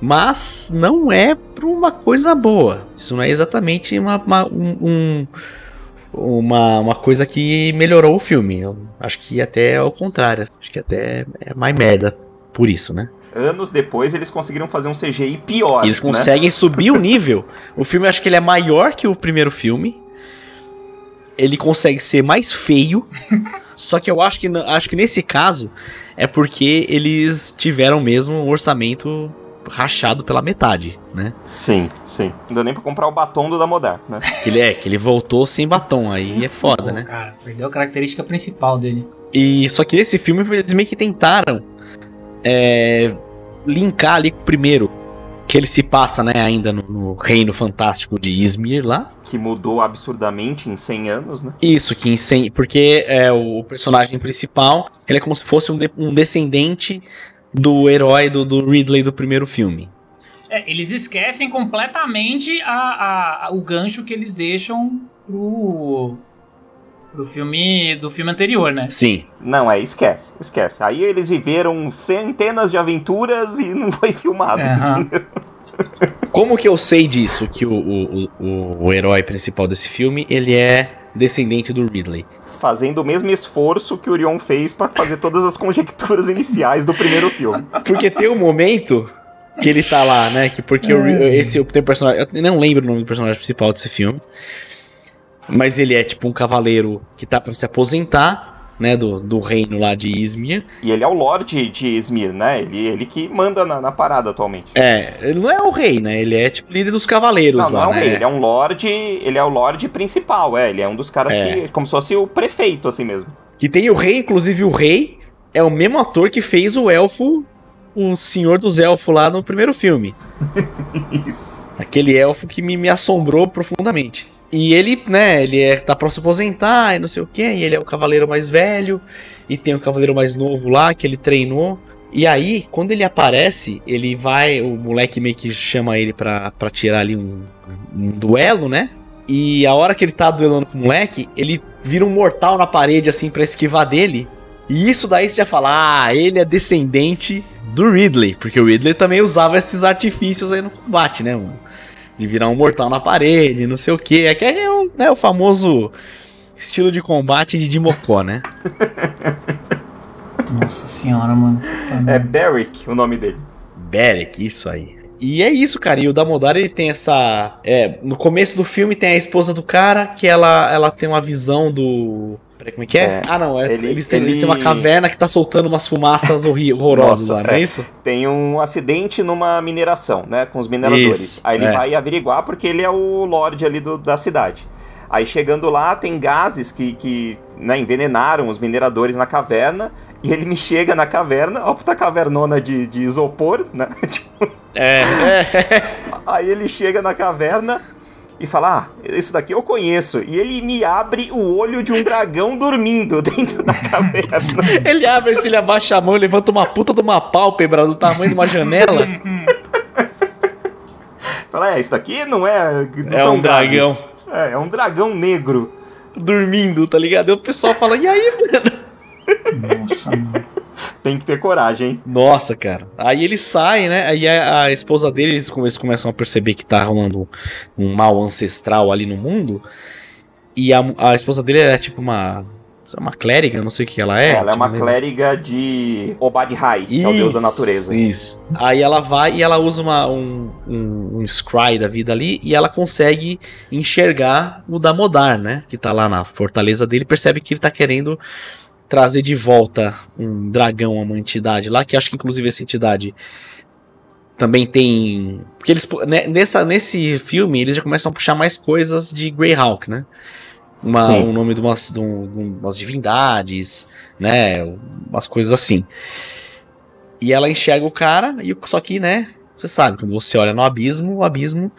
Mas não é para uma coisa boa. Isso não é exatamente uma, uma, um- um- uma, uma coisa que melhorou o filme. Eu acho que até é o contrário. Acho que até é mais merda por isso, né? Anos depois eles conseguiram fazer um CGI pior. Eles né? conseguem subir o nível. O filme, acho que ele é maior que o primeiro filme. Ele consegue ser mais feio. só que eu acho que, acho que nesse caso é porque eles tiveram mesmo um orçamento rachado pela metade, né? Sim, sim. Não deu nem pra comprar o batom do Damodar, né? Que ele é, que ele voltou sem batom, aí é foda, Pô, né? Cara, perdeu a característica principal dele. E só que nesse filme eles meio que tentaram é, linkar ali com o primeiro, que ele se passa, né, ainda no, no reino fantástico de Izmir lá. Que mudou absurdamente em 100 anos, né? Isso, que incen... porque é o personagem principal, ele é como se fosse um, de- um descendente do herói do, do Ridley do primeiro filme. É, eles esquecem completamente a, a- a- o gancho que eles deixam pro, pro filme do filme anterior, né? Sim. Não, é, esquece, esquece. Aí eles viveram centenas de aventuras e não foi filmado. Entendeu? Como que eu sei disso, que o, o, o, o herói principal desse filme, ele é descendente do Ridley? Fazendo o mesmo esforço que o Orion fez pra fazer todas as conjecturas iniciais do primeiro filme. Porque tem um momento que ele tá lá, né? Que porque o, Ri- esse tem um personagem. Eu não lembro o nome do personagem principal desse filme. Mas ele é tipo um cavaleiro que tá pra se aposentar, né? Do, do reino lá de Izmir. E ele é o Lorde de Izmir, né? Ele, ele que manda na, na parada atualmente. É, ele não é o rei, né? Ele é tipo líder dos cavaleiros Não, não lá, é um né? rei, ele é um Lorde. Ele é o Lorde principal, é. Ele é um dos caras É. que. Como se fosse o prefeito, assim mesmo. Que tem o rei, inclusive o rei é o mesmo ator que fez o elfo, o senhor dos elfos lá no primeiro filme. Isso. Aquele elfo que me, me assombrou profundamente. E ele, né, ele é, tá pra se aposentar e não sei o que, e ele é o cavaleiro mais velho, e tem o cavaleiro mais novo lá que ele treinou. E aí, quando ele aparece, ele vai, o moleque meio que chama ele pra, pra tirar ali um, um duelo, né? E a hora que ele tá duelando com o moleque, ele vira um mortal na parede, assim, pra esquivar dele. E isso daí você já fala, ah, ele é descendente do Ridley, porque o Ridley também usava esses artifícios aí no combate, né? Um- de virar um mortal na parede, não sei o que. É que é o, né, o famoso estilo de combate de Dimocó, né? Nossa senhora, mano. Tá É. Beric o nome dele. Beric, isso aí. E é isso, cara. E o Damodar, ele tem essa. É, no começo do filme tem a esposa do cara, que ela, ela tem uma visão do. Peraí, como é que é? É, ah, não. é- ele- eles, têm, eles ele- têm uma caverna que tá soltando umas fumaças horrorosas Nossa, lá, não é é. isso? Tem um acidente numa mineração, né? Com os mineradores. Isso, Aí ele é. vai averiguar porque ele é o Lorde ali do- da cidade. Aí chegando lá, tem gases que, que né, envenenaram os mineradores na caverna. E ele me chega na caverna, ó, puta cavernona de, de isopor, né? Tipo, É, é. Aí ele chega na caverna e fala: Ah, isso daqui eu conheço. E ele me abre o olho de um dragão dormindo dentro da caverna. Ele abre assim, ele abaixa a mão e levanta uma puta de uma pálpebra do tamanho de uma janela. fala: É, isso daqui não é. Não É um dragão. É, é um dragão negro. dormindo, tá ligado? Aí o pessoal fala, e aí, mano? Nossa, mano. Tem que ter coragem, hein? Nossa, cara. Aí ele sai, né? Aí a, a esposa dele, eles come- eles começam a perceber que tá rolando um mal ancestral ali no mundo. E a, a esposa dele é tipo uma. Uma clériga, não sei o que ela é. Ela é tipo, uma né? clériga de Obad-Hai, que é o deus da natureza. Isso. Aí ela vai e ela usa uma, um, um, um scry da vida ali e ela consegue enxergar o Damodar, né? Que tá lá na fortaleza dele, percebe que ele tá querendo trazer de volta um dragão, uma entidade lá, que acho que inclusive essa entidade também tem. Porque eles. né, Nessa, nesse filme, eles já começam a puxar mais coisas de Greyhawk, né? Uma, um nome de umas, de um- de umas divindades, né? Umas coisas assim. E ela enxerga o cara, e só que, né, você sabe, quando você olha no abismo, o abismo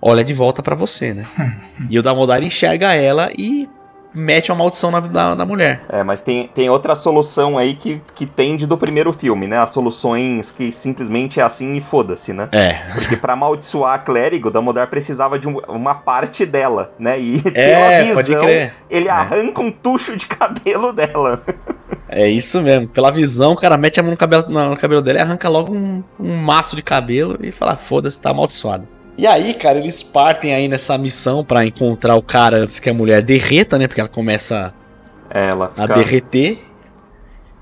olha de volta pra você, né? e o Damodar enxerga ela e mete uma maldição na, na, na mulher. É, mas tem, tem outra solução aí que, que tende do primeiro filme, né? As soluções que simplesmente é assim e foda-se, né? É. Porque pra amaldiçoar a clérigo, Damodar precisava de um- uma parte dela, né? E É, pela pode visão, crer. ele arranca um tucho de cabelo dela. É isso mesmo. Pela visão, o cara mete a mão no cabelo, no cabelo dela e arranca logo um, um maço de cabelo e fala: foda-se, tá amaldiçoado. E aí, cara, eles partem aí nessa missão pra encontrar o cara antes que a mulher derreta, né? Porque ela começa Ela a derreter.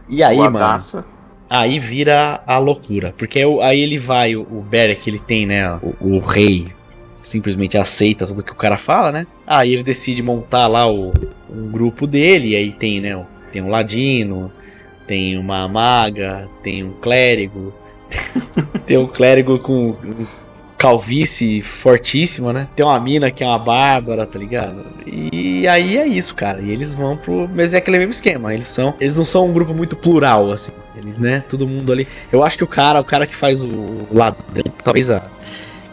E aí, mano, aí vira a loucura. Porque aí ele vai, o, o Beric, ele tem, né? O, o rei simplesmente aceita tudo que o cara fala, né? Aí ele decide montar lá o, um grupo dele. E aí tem, né? Tem um ladino, tem uma maga, tem um clérigo. tem um clérigo com calvície fortíssima, né? Tem uma mina que é uma bárbara, tá ligado? E aí é isso, cara. E eles vão pro. Mas é aquele mesmo esquema. Eles são. Eles não são um grupo muito plural, assim. Eles, né? Todo mundo ali. Eu acho que o cara, o cara que faz o ladrão, talvez a.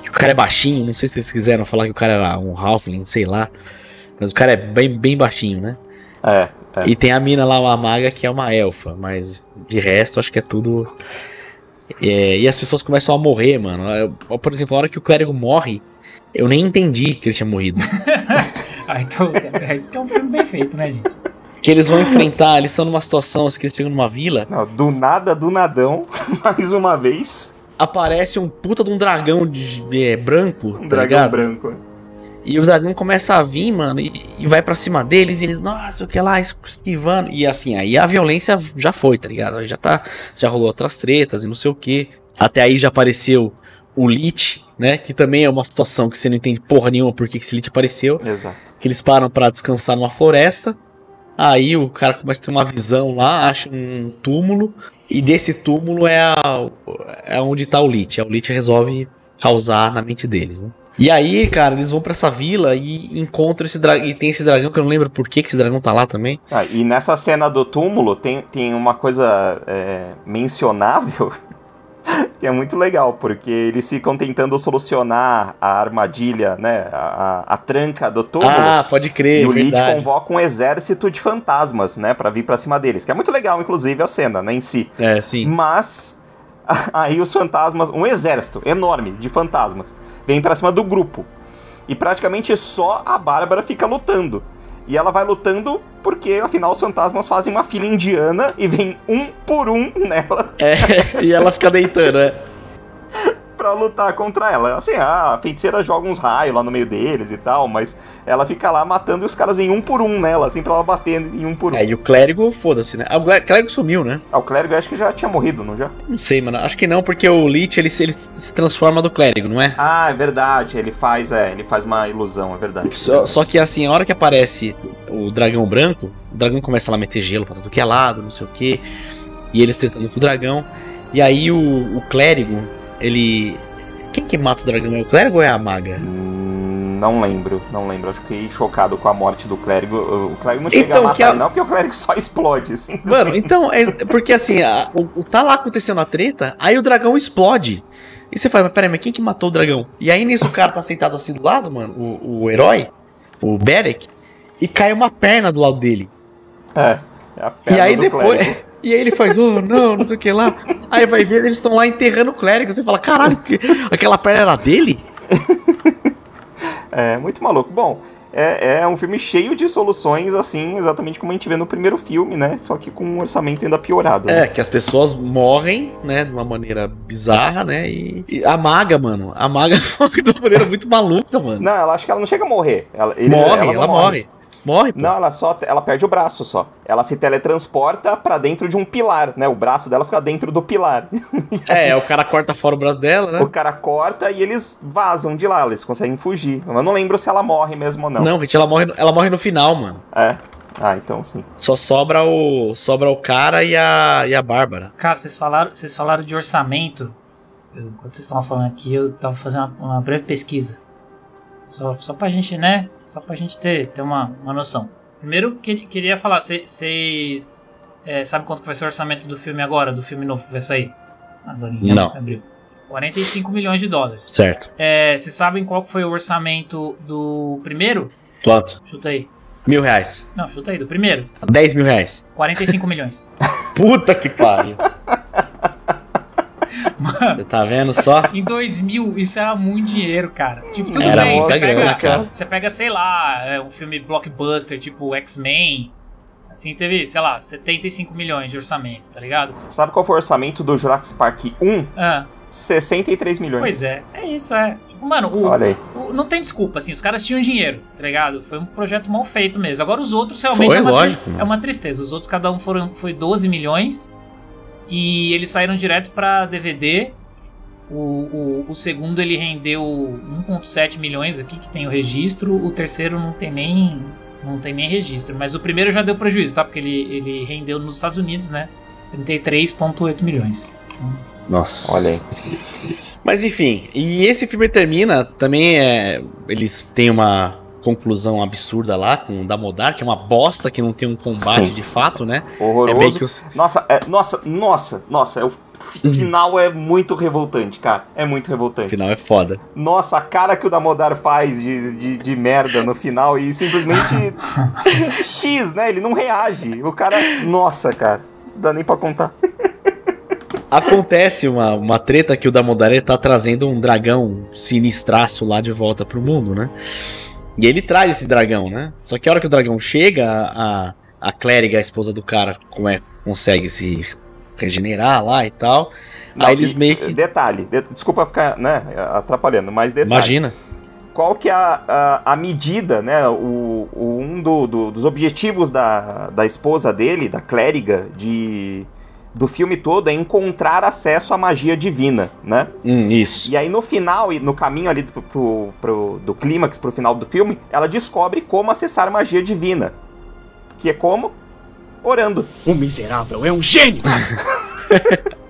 O cara é baixinho, não sei se eles quiseram falar que o cara era um Halfling, sei lá. Mas o cara é bem, bem baixinho, né? É, é. E tem a mina lá, uma maga, que é uma elfa, mas de resto acho que é tudo. É, e as pessoas começam a morrer, mano. Eu- por exemplo, a hora que o clérigo morre, eu nem entendi que ele tinha morrido. Ah, então, é isso que é um filme bem feito, né, gente? que eles vão enfrentar, eles estão numa situação, assim, que eles chegam numa vila, Não, do nada, do nadão, mais uma vez, aparece um puta de um dragão de, de- é, branco, um tá dragão ligado? branco. E o dragão começa a vir, mano, e, e vai pra cima deles, e eles, nossa, o que lá, esquivando. E assim, aí a violência já foi, tá ligado? Aí já tá, já rolou outras tretas e não sei o que. Até aí já apareceu o Lich, né? Que também é uma situação que você não entende porra nenhuma por que esse Lich apareceu. Exato. Que eles param pra descansar numa floresta. Aí o cara começa a ter uma visão lá, acha um túmulo. E desse túmulo é, a, é onde tá o Lich. Aí o Lich resolve causar na mente deles, né? E aí, cara, eles vão pra essa vila e encontram esse dragão. E tem esse dragão que eu não lembro por que, que esse dragão tá lá também. Ah, e nessa cena do túmulo tem, tem uma coisa é, mencionável que é muito legal, porque eles ficam tentando solucionar a armadilha, né? A, a- a tranca do túmulo. Ah, pode crer, e o Lich verdade. convoca um exército de fantasmas, né? Pra vir pra cima deles. Que é muito legal, inclusive, a cena, né? Em si. É, sim. Mas aí os fantasmas, um exército enorme de fantasmas, vem pra cima do grupo. E praticamente só a Bárbara fica lutando. E ela vai lutando porque, afinal, os fantasmas fazem uma fila indiana e vem um por um nela É, e ela fica deitando, né? Pra lutar contra ela. Assim, a feiticeira joga uns raios lá no meio deles e tal, mas ela fica lá matando e os caras vêm um por um nela, assim, pra ela bater em um por um. É, e o clérigo, foda-se, né? Ah, O clérigo sumiu, né? Ah, o clérigo acho que já tinha morrido, não já? Não sei, mano. Acho que não, porque o Lich, ele, se- ele se transforma do clérigo, não é? Ah, é verdade. Ele faz, é, ele faz uma ilusão, é verdade. Só, só que assim, a hora que aparece o dragão branco, o dragão começa lá a meter gelo pra tudo que é lado, não sei o que. E eles tretando com o dragão. E aí o, o clérigo, ele. Quem que mata o dragão? É o clérigo ou é a maga? Hum, Não lembro, não lembro. Que fiquei chocado com a morte do clérigo. O clérigo não chega Então, a matar que a- não, porque o clérigo só explode, assim. Mano, então, é porque assim, a- o, tá lá acontecendo a treta, aí o dragão explode. E você fala, mas peraí, mas quem que matou o dragão? E aí nisso o cara tá sentado assim do lado, mano, o, o herói, o Beric, e cai uma perna do lado dele. É, é a E perna aí do depois. clérigo. E aí ele faz, oh, não, não sei o que lá. Aí vai ver, eles estão lá enterrando o clérigo. Você fala, caralho, que- aquela perna era dele? É, muito maluco. Bom, é, é um filme cheio de soluções, assim, exatamente como a gente vê no primeiro filme, né? Só que com um orçamento ainda piorado. É, né? que as pessoas morrem, né, de uma maneira bizarra, né? E, e a maga, mano, a maga morre de uma maneira muito maluca, mano. Não, ela acha que ela não chega a morrer. Ela, ele- morre, não ela morre. Morre, pô. Não, ela só ela perde o braço só. Ela se teletransporta pra dentro de um pilar, né? O braço dela fica dentro do pilar. É, o cara corta fora o braço dela, né? O cara corta e eles vazam de lá, eles conseguem fugir. Eu não lembro se ela morre mesmo ou não. Não, gente, ela morre, no- ela morre no final, mano. É. Ah, então sim. Só sobra o sobra o cara e a e a Bárbara. Cara, vocês falaram, vocês falaram de orçamento. Eu- enquanto vocês estavam falando aqui, eu tava fazendo uma, uma breve pesquisa. Só, só pra gente, né? Só pra gente ter, ter uma, uma noção. Primeiro, que, queria falar, vocês é, sabem quanto vai ser o orçamento do filme agora, do filme novo que vai sair? Agora em Não. abril. 45 milhões de dólares. Certo. É, vocês sabem qual foi o orçamento do primeiro? Quanto? Chuta aí. Mil reais. Não, chuta aí, do primeiro. 10 mil reais. 45 milhões. Puta que pariu. Você tá vendo só? Em 2000, isso era muito dinheiro, cara. Tipo, tudo Era bem, você grana, pega, cara. você pega, sei lá, é, um filme blockbuster, tipo X-Men. Assim, teve, sei lá, 75 milhões de orçamento, tá ligado? Sabe qual foi o orçamento do Jurassic Park 1? Ah, 63 milhões. pois é, é isso, é. Tipo, mano, o, Olha aí. o- não tem desculpa, assim, os caras tinham dinheiro, tá ligado? Foi um projeto mal feito mesmo. Agora os outros realmente Foi, é, uma lógico, é uma tristeza. Os outros, cada um foram, foi 12 milhões e eles saíram direto pra DVD. O, o, o segundo ele rendeu 1.7 milhões aqui, que tem o registro. O terceiro não tem nem não tem nem registro. Mas o primeiro já deu prejuízo, tá? Porque ele, ele rendeu nos Estados Unidos, né? 33.8 milhões. Nossa. Olha aí. Mas enfim, e esse filme termina também é. Eles têm uma conclusão absurda lá com o Damodar, que é uma bosta que não tem um combate Sim. de fato, né? Horroroso. É os. Nossa, é- nossa, nossa, nossa, é o fi- final é muito revoltante, cara. É muito O revoltante. final é foda. Nossa, a cara que o Damodar faz de, de, de merda no final e simplesmente X, né? Ele não reage. O cara. Nossa, cara. Não dá nem pra contar. Acontece uma, uma treta que o Damodar tá trazendo um dragão sinistraço lá de volta pro mundo, né? E ele traz esse dragão, né? Só que a hora que o dragão chega, a, a clériga, a esposa do cara, como é, consegue se regenerar lá e tal. Não, Aí eles e- meio que. Detalhe, de- desculpa ficar, né, atrapalhando, mas detalhe. Imagina. qual que é a, a, a medida, né? O, o- um do- do- dos objetivos da, da esposa dele, da clériga, de, do filme todo é encontrar acesso à magia divina, né? Hum, isso. E aí no final, e no caminho ali pro, pro, pro- do clímax pro final do filme, ela descobre como acessar magia divina. Que é como? Orando. O miserável é um gênio!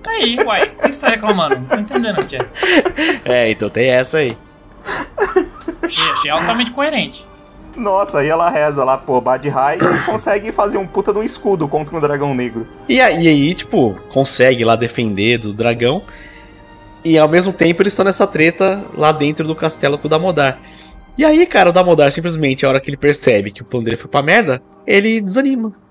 Aí, uai, o que você tá reclamando? Não tô entendendo o que é. É, então tem essa aí. Achei altamente coerente. Nossa, aí ela reza lá, pô, Bad High e consegue fazer um puta de um escudo contra um dragão negro. E aí, e aí, tipo, consegue lá defender do dragão. E ao mesmo tempo eles estão nessa treta lá dentro do castelo com o Damodar. E aí, cara, o Damodar simplesmente, a hora que ele percebe que o plano dele foi pra merda, ele desanima.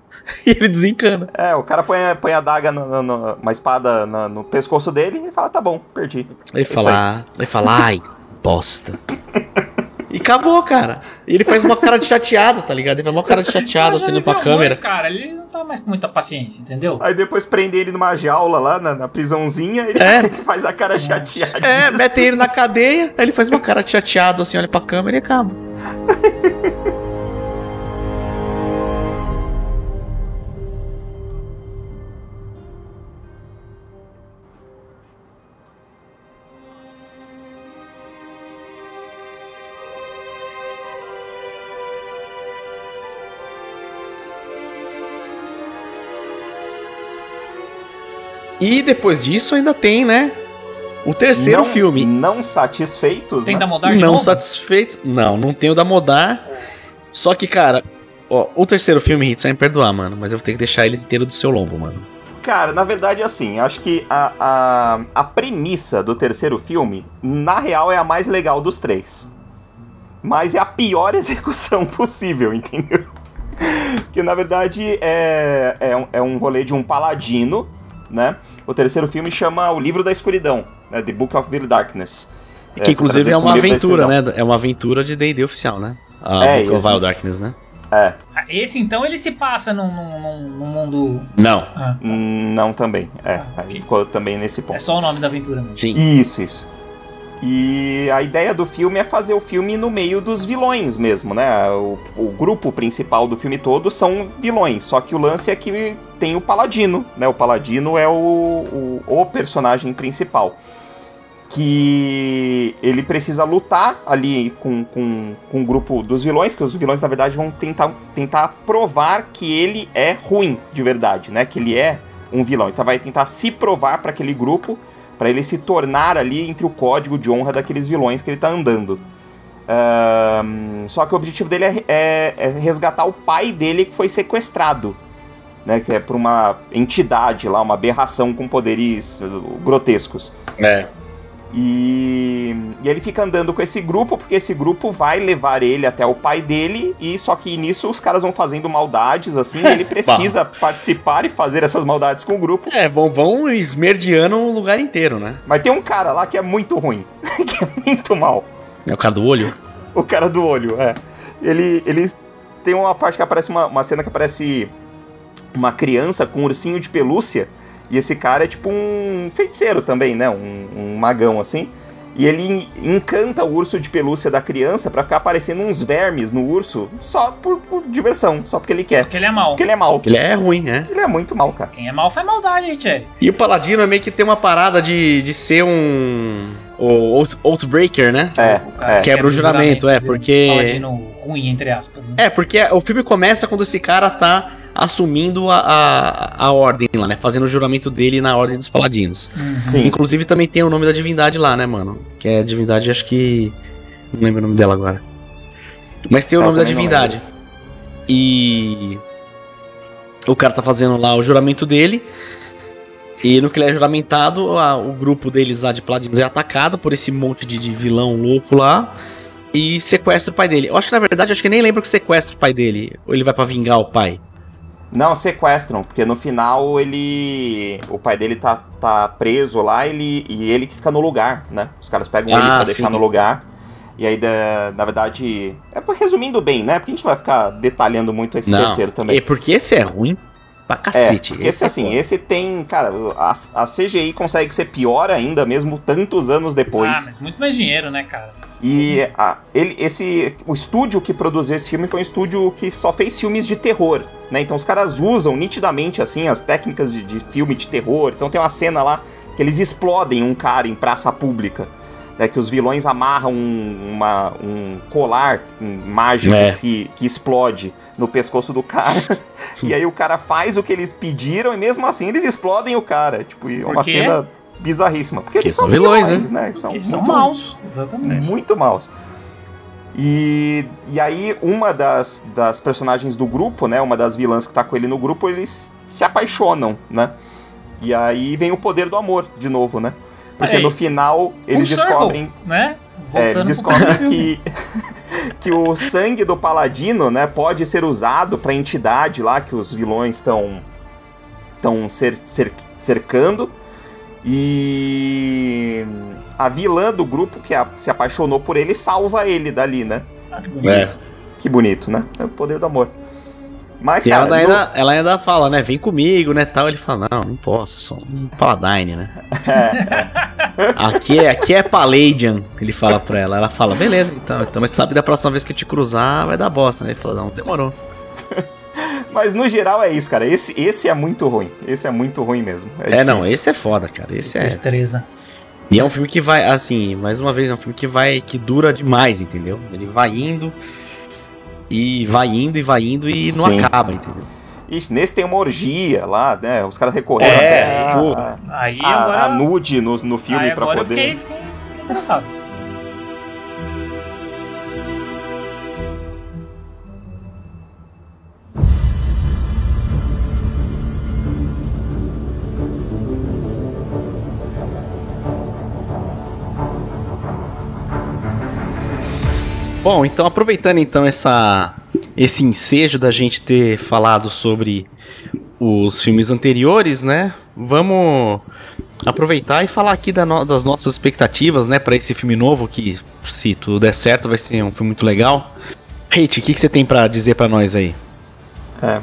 E ele desencana. É, o cara põe, a- põe a daga, no, no- no- uma espada no pescoço dele e fala, tá bom, perdi. Ele fala, ele fala, ai, bosta. E acabou, cara. E ele faz uma cara de chateado, tá ligado? Ele faz uma cara de chateado, assim, pra câmera. muito, cara, ele não tá mais com muita paciência, entendeu? Aí depois prende ele numa jaula lá, na, na prisãozinha, ele É. faz a cara chateada. É, metem ele na cadeia, aí ele faz uma cara de chateado, assim, olha pra câmera e acaba. E depois disso ainda tem, né? O terceiro não, filme. Não satisfeitos, Tem né? da Modar de não novo? satisfeito. Não, não tem o da Modar. Só que, cara, ó, o terceiro filme, Hit, você vai me perdoar, mano. Mas eu vou ter que deixar ele inteiro do seu lombo, mano. Cara, na verdade, assim, acho que a, a, a premissa do terceiro filme, na real, é a mais legal dos três. Mas é a pior execução possível, entendeu? que na verdade é, é, um, é um rolê de um paladino, né? O terceiro filme chama O Livro da Escuridão, né? The Book of Real Darkness. Que inclusive traduzido é uma aventura, né? É uma aventura de D&D oficial, né? A É, Book of esse- Wild Darkness, né? É, Ah, Esse então ele se passa num, num- num- num mundo. Não. Ah, hum, não também. É, aí ok. ficou também nesse é ponto. só o nome da aventura mesmo. Sim. Isso, isso. E a ideia do filme é fazer o filme no meio dos vilões mesmo, né? O, o grupo principal do filme todo são vilões, só que o lance é que tem o Paladino, né? O Paladino é o, o, o personagem principal. Que ele precisa lutar ali com, com, com o grupo dos vilões, que os vilões, na verdade, vão tentar, tentar provar que ele é ruim de verdade, né? Que ele é um vilão. Então vai tentar se provar para aquele grupo Pra ele se tornar ali entre o código de honra daqueles vilões que ele tá andando. Ahn, só que o objetivo dele é, é- é resgatar o pai dele que foi sequestrado né? Que é por uma entidade lá, uma aberração com poderes uh, grotescos. É. E, e ele fica andando com esse grupo, porque esse grupo vai levar ele até o pai dele, e só que nisso os caras vão fazendo maldades, assim, e ele precisa participar e fazer essas maldades com o grupo. É, vão, vão esmerdeando o lugar inteiro, né? Mas tem um cara lá que é muito ruim, que é muito mal. É o cara do olho? O cara do olho, é. Ele, ele tem uma parte que aparece, uma, uma cena que aparece uma criança com um ursinho de pelúcia, e esse cara é tipo um feiticeiro também, né? Um, um magão assim. E ele encanta o urso de pelúcia da criança para ficar aparecendo uns vermes no urso só por, por, diversão, só porque ele quer. Porque ele é mal. Porque ele é mal. Ele é ruim, né? Ele é muito mal, cara. Quem é mal faz maldade, gente. E o Paladino é meio que tem uma parada de, de ser um. O Oath- Oathbreaker, né? É, é. Quebra o juramento, é, porque. Paladino ruim, entre aspas. Né? É, porque o filme começa quando esse cara tá assumindo a, a, a ordem lá, né? Fazendo o juramento dele na ordem dos paladinos. Sim. Inclusive também tem o nome da divindade lá, né, mano? Que é a divindade, acho que. Não lembro o nome dela agora. Mas tem o Eu nome da divindade. E. O cara tá fazendo lá o juramento dele. E no que ele é juramentado, a- o grupo deles lá de paladinos é atacado por esse monte de, de vilão louco lá. E sequestra o pai dele. Eu acho que na verdade, acho que nem lembro que sequestra o pai dele. Ou ele vai pra vingar o pai. Não, sequestram, porque no final ele. O pai dele tá, tá preso lá ele, e ele que fica no lugar, né? Os caras pegam ele Ah, pra deixar sim. no lugar. E aí, da- na verdade. É pra- resumindo bem, né? Porque a gente vai ficar detalhando muito esse terceiro também. É porque esse é ruim pra É, cacete. porque esse, assim, foda. esse tem. Cara, a, a CGI consegue ser pior ainda, mesmo tantos anos depois. Ah, mas muito mais dinheiro, né, cara? E a, ele, esse, o estúdio que produziu esse filme foi um estúdio que só fez filmes de terror, né? Então os caras usam nitidamente, assim, as técnicas de, de filme de terror. Então tem uma cena lá que eles explodem um cara em praça pública, né? Que os vilões amarram um, uma- um colar um mágico É. que, que explode no pescoço do cara. e aí o cara faz o que eles pediram e mesmo assim eles explodem o cara. Tipo, e é uma cena bizarríssima. Porque Porque eles são são vilões, vilões, né? São, Porque são muito maus. Exatamente. muito maus. E, e aí, uma das, das personagens do grupo, né? Uma das vilãs que tá com ele no grupo, eles se apaixonam, né? E aí vem o poder do amor de novo, né? Porque Aí. no final eles Full circle, descobrem. né? É, eles descobrem que, que o sangue do paladino, né, pode ser usado pra entidade lá que os vilões estão estão cer cer cercando. E a vilã do grupo que a- se apaixonou por ele salva ele dali, né? Que bonito. É. Que bonito, né? É o poder do amor. Mas, E cara, ela, no- ainda, ela ainda fala, né? Vem comigo, né? Tal. Ele fala, não, não posso, sou um Paladine, né? aqui, é, aqui é Palladian, ele fala pra ela. Ela fala, beleza, então, então, mas sabe da próxima vez que eu te cruzar, vai dar bosta, né? Ele falou, não, demorou. Mas no geral é isso, cara. Esse, esse é muito ruim. Esse é muito ruim mesmo. É, não, difícil. esse é foda, cara. Esse é. Destreza. E é um filme que vai, assim, mais uma vez, é um filme que vai, que dura demais, entendeu? Ele vai indo e vai indo e vai indo e não Sim. acaba, entendeu? Ixi, nesse tem uma orgia lá, né? Os caras recorreram É, até a, Aí a- agora. a nude no, no filme aí pra poder. eu fiquei, fiquei interessado. Bom, então aproveitando então essa esse ensejo da gente ter falado sobre os filmes anteriores, né? Vamos aproveitar e falar aqui da no- das nossas expectativas, né, para esse filme novo que se tudo der certo vai ser um filme muito legal. Hate, o que, que você tem pra dizer pra nós aí? É.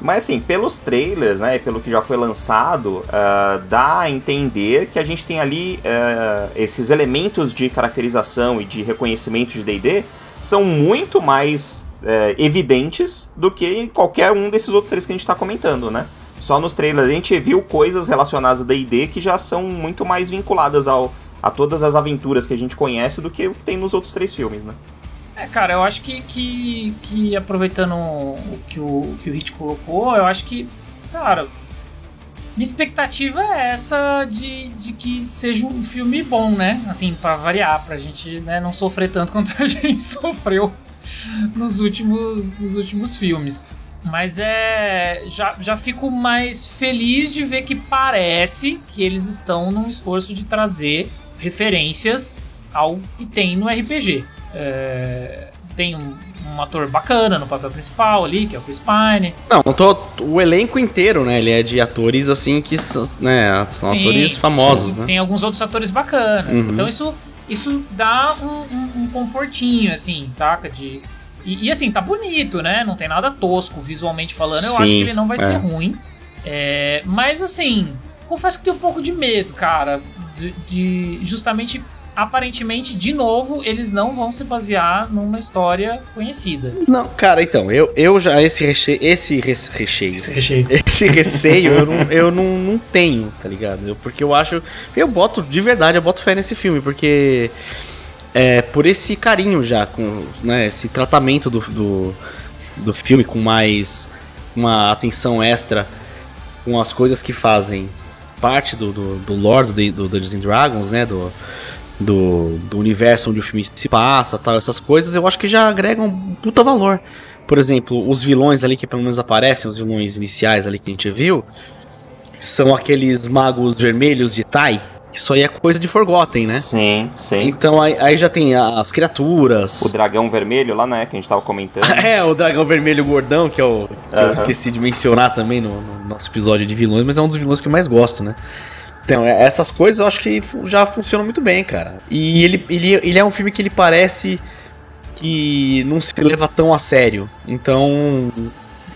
Mas assim, pelos trailers, né, pelo que já foi lançado, ah, dá a entender que a gente tem ali ah, esses elementos de caracterização e de reconhecimento de D&D são muito mais eh, evidentes do que qualquer um desses outros três que a gente está comentando, né? Só nos trailers a gente viu coisas relacionadas a D&D que já são muito mais vinculadas ao, a todas as aventuras que a gente conhece do que o que tem nos outros três filmes, né? É, cara, eu acho que, que, que aproveitando o que o, que o Hit colocou, eu acho que, cara, minha expectativa é essa de, de que seja um filme bom, né? Assim, pra variar, pra gente né, não sofrer tanto quanto a gente sofreu nos últimos, nos últimos filmes. Mas é. Já, já fico mais feliz de ver que parece que eles estão num esforço de trazer referências ao que tem no RPG. É, tem um, um ator bacana no papel principal ali, que é o Chris Pine. Não, tô, o elenco inteiro, né? Ele é de atores assim que são, né, são Sim, atores famosos, sim. né? Tem alguns outros atores bacanas. Uhum. Então isso, isso dá um, um- um confortinho, assim, saca? De. E, e, assim, tá bonito, né? Não tem nada tosco visualmente falando. Eu Sim, acho que ele não vai é. ser ruim. É, mas assim, confesso que tenho um pouco de medo, cara. De, de- justamente, aparentemente, de novo, eles não vão se basear numa história conhecida. Não, cara, então, eu, eu já esse recheio, esse res- recheio, recheio. esse receio eu, não, eu não, não tenho, tá ligado? Eu- porque eu acho, eu boto, de verdade, eu boto fé nesse filme, porque é por esse carinho já, com né, esse tratamento do, do, do filme com mais uma atenção extra com as coisas que fazem parte do, do, do lore do, do Dungeons and Dragons, né, do, do, do universo onde o filme se passa, tal, essas coisas, eu acho que já agregam um puta valor. Por exemplo, os vilões ali que pelo menos aparecem, os vilões iniciais ali que a gente viu, são aqueles magos vermelhos de Tai, que só é coisa de Forgotten, né? Sim, sim. Então aí, aí já tem as criaturas. O dragão vermelho lá, né, que a gente tava comentando. É, o dragão vermelho gordão, que, eu, que eu esqueci de mencionar também no, no nosso episódio de vilões, mas é um dos vilões que eu mais gosto, né? Então, é- essas coisas eu acho que já funcionam muito bem, cara. E ele, ele, ele é um filme que ele parece que não se leva tão a sério. Então,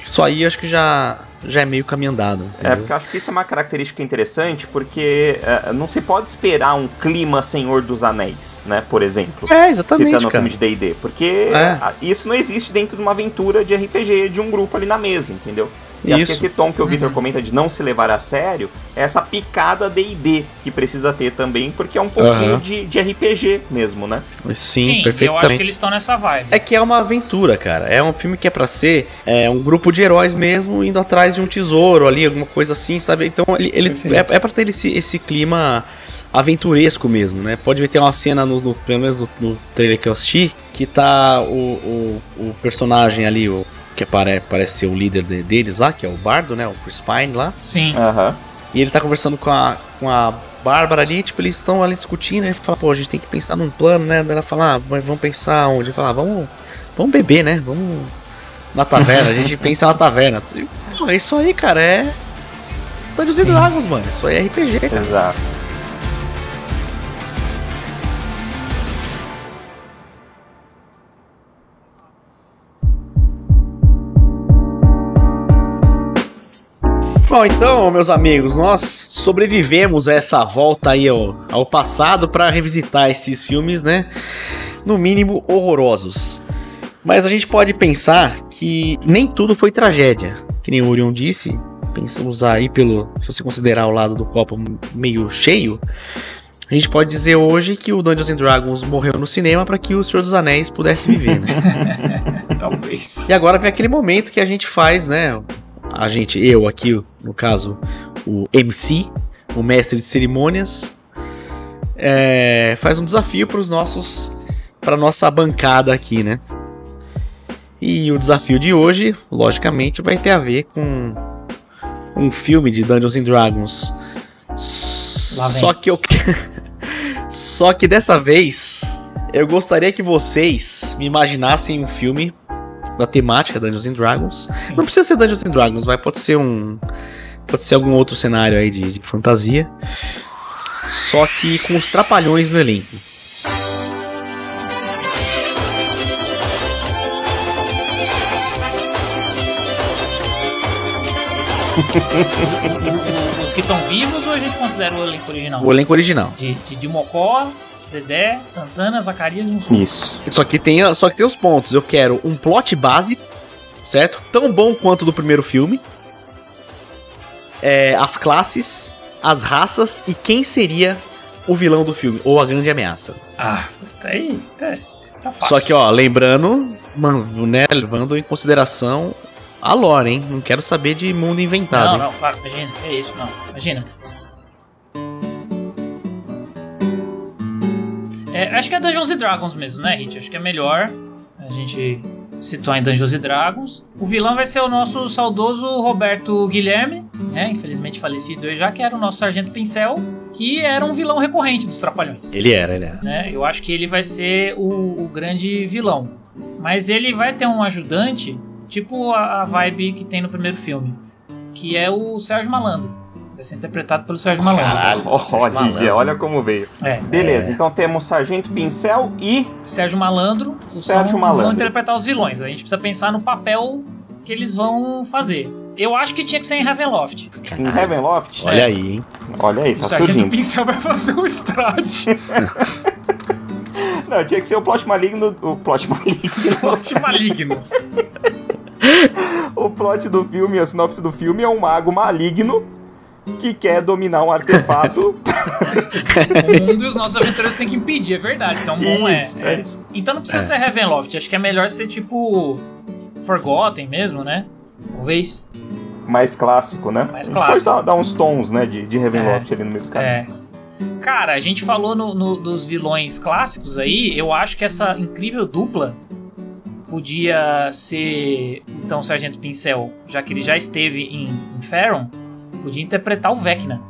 isso aí eu acho que já, já é meio caminho andado. É, entendeu? porque eu acho que isso é uma característica interessante, porque é, não se pode esperar um clima Senhor dos Anéis, né, por exemplo. É, exatamente, Citando o cara. filme de D&D, porque É. isso não existe dentro de uma aventura de RPG de um grupo ali na mesa, entendeu? E acho que esse tom que o Victor comenta de não se levar a sério é essa picada D&D que precisa ter também, porque é um pouquinho Aham. de, de RPG mesmo, né? Sim, eu perfeitamente. acho que eles estão nessa vibe. É que é uma aventura, cara. É um filme que é pra ser é, um grupo de heróis mesmo indo atrás de um tesouro ali, alguma coisa assim, sabe? Então ele, ele é, é pra ter esse, esse clima aventuresco mesmo, né? Pode ver ter uma cena no, no- pelo menos no, no trailer que eu assisti que tá o, o, o personagem ali, o que apare, parece ser o líder de- deles lá, que é o Bardo, né? O Chris Pine lá. Sim. Aham. E ele tá conversando com a, com a Bárbara ali, tipo, eles estão ali discutindo, ele fala, pô, a gente tem que pensar num plano, né? Daí ela fala, ah, mas vamos pensar onde? Ele fala, ah, vamos, vamos beber, né? Vamos na taverna, a gente pensa na taverna. E, Pô, isso aí, cara, é. Dungeons Dragons, mano. Isso aí é RPG, cara. Exato. Bom, então, meus amigos, nós sobrevivemos a essa volta aí ao, ao passado pra revisitar esses filmes, né? No mínimo horrorosos. Mas a gente pode pensar que nem tudo foi tragédia. Que nem o Orion disse, pensamos aí pelo. Se você considerar o lado do copo meio cheio, a gente pode dizer hoje que o Dungeons and Dragons morreu no cinema para que o Senhor dos Anéis pudesse viver, né? Talvez. E agora vem aquele momento que a gente faz, né? A gente, eu aqui, no caso, o MC, o mestre de cerimônias, é, faz um desafio para os nossos, para nossa bancada aqui, né? E o desafio de hoje, logicamente, vai ter a ver com um filme de Dungeons and Dragons. Só que eu Só que dessa vez eu gostaria que vocês me imaginassem um filme da temática Dungeons and Dragons. Não precisa ser Dungeons and Dragons, vai, pode ser um pode ser algum outro cenário aí de, de fantasia. Só que com os trapalhões no elenco. Os que estão vivos ou a gente considera o elenco original? O elenco original. De, de, de Mocó, Dedé, Santana, Zacarias e Mussum. Isso. Só que tem, só que tem os pontos. Eu quero um plot básico, certo? Tão bom quanto do primeiro filme. É, as classes, as raças e quem seria o vilão do filme ou a grande ameaça. Ah, tá aí. Tá, tá fácil. Só que, ó, lembrando, mano, né, levando em consideração a lore, hein? Não quero saber de mundo inventado. Não, hein? não, claro, imagina. É isso, não. Imagina. É, acho que é Dungeons Dragons mesmo, né, Hit? Acho que é melhor a gente situar em Dungeons e Dragons. O vilão vai ser o nosso saudoso Roberto Guilherme, né? Infelizmente falecido já, que era o nosso Sargento Pincel, que era um vilão recorrente dos Trapalhões. Ele era, ele era. Né? Eu acho que ele vai ser o, o grande vilão. Mas ele vai ter um ajudante, tipo a, a vibe que tem no primeiro filme, que é o Sérgio Malandro. Vai ser interpretado pelo Sérgio Malandro. Caralho, Olha, Malandro. olha como veio. É. Beleza, então temos Sargento Pincel e Sérgio Malandro. Sérgio são- Malandro. Vão interpretar os vilões. A gente precisa pensar no papel que eles vão fazer. Eu acho que tinha que ser em Ravenloft. em Heavenloft. Olha aí, hein? Olha aí, o tá Sargento surgindo. Pincel vai fazer o Strade. Não, tinha que ser o plot maligno. O plot maligno. Plot maligno. o plot do filme, a sinopse do filme é um mago maligno que quer dominar um artefato. O mundo e os nossos aventureiros têm que impedir, é verdade. Isso é um bom Isso, é. é isso. Então não precisa ser Ravenloft. Acho que é melhor ser tipo. Forgotten mesmo, né? Talvez. mais clássico, né? Mais clássico. pode dar, dar uns tons, né, de, de Ravenloft ali no meio do caminho. É. Cara, a gente falou no- no- dos vilões clássicos aí. Eu acho que essa incrível dupla podia ser. Então, o Sargento Pincel, já que ele já esteve em, em Faron, podia interpretar o Vecna.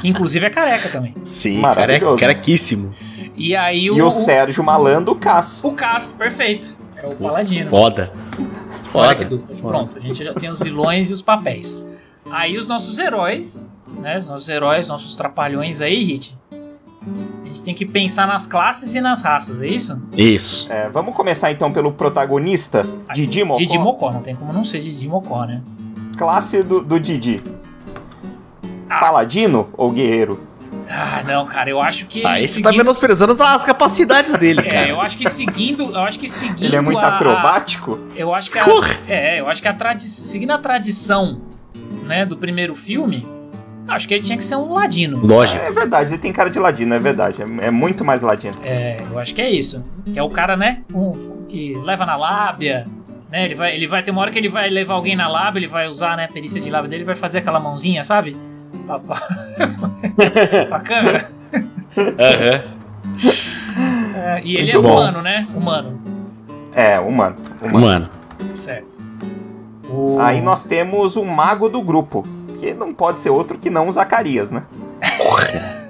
que inclusive é careca também. Sim, Maravilhoso. care, carequíssimo. E aí o. E o Sérgio Malandro, Cass. O Cass, perfeito. É o Paladino. Foda. Foda. Pronto, a gente já tem os vilões e os papéis. Aí os nossos heróis, né? Os nossos heróis, nossos trapalhões aí, Hit. A gente tem que pensar nas classes e nas raças, é isso? Isso. É, vamos começar então pelo protagonista, Didi Mocó. Didi Mocó, não tem como não ser Didi Mocó, né? Classe do, do Didi. Ah. Paladino ou guerreiro? Ah, não, cara, eu acho que. Aí você tá seguindo- menosprezando as, capacidades dele, É, cara. eu acho que seguindo. Eu acho que seguindo. Ele é muito a- acrobático? Eu acho que a, Porra. é, eu acho que a tradição, seguindo a tradição, né, do primeiro filme, acho que ele tinha que ser um ladino. Lógico. É verdade, ele tem cara de ladino, é verdade. É, é muito mais ladino. É, eu acho que é isso. Que é o cara, né, um, que leva na lábia, né, ele vai, ele vai ter uma hora que ele vai levar alguém na lábia, ele vai usar, né, a perícia de lábia dele, vai fazer aquela mãozinha, sabe? Pra, pra, pra câmera. Aham. É, e ele Muito é bom. humano, né? Humano, É, humano. humano. Mano. certo. O- Aí nós temos o mago do grupo, que não pode ser outro que não o Zacarias, né?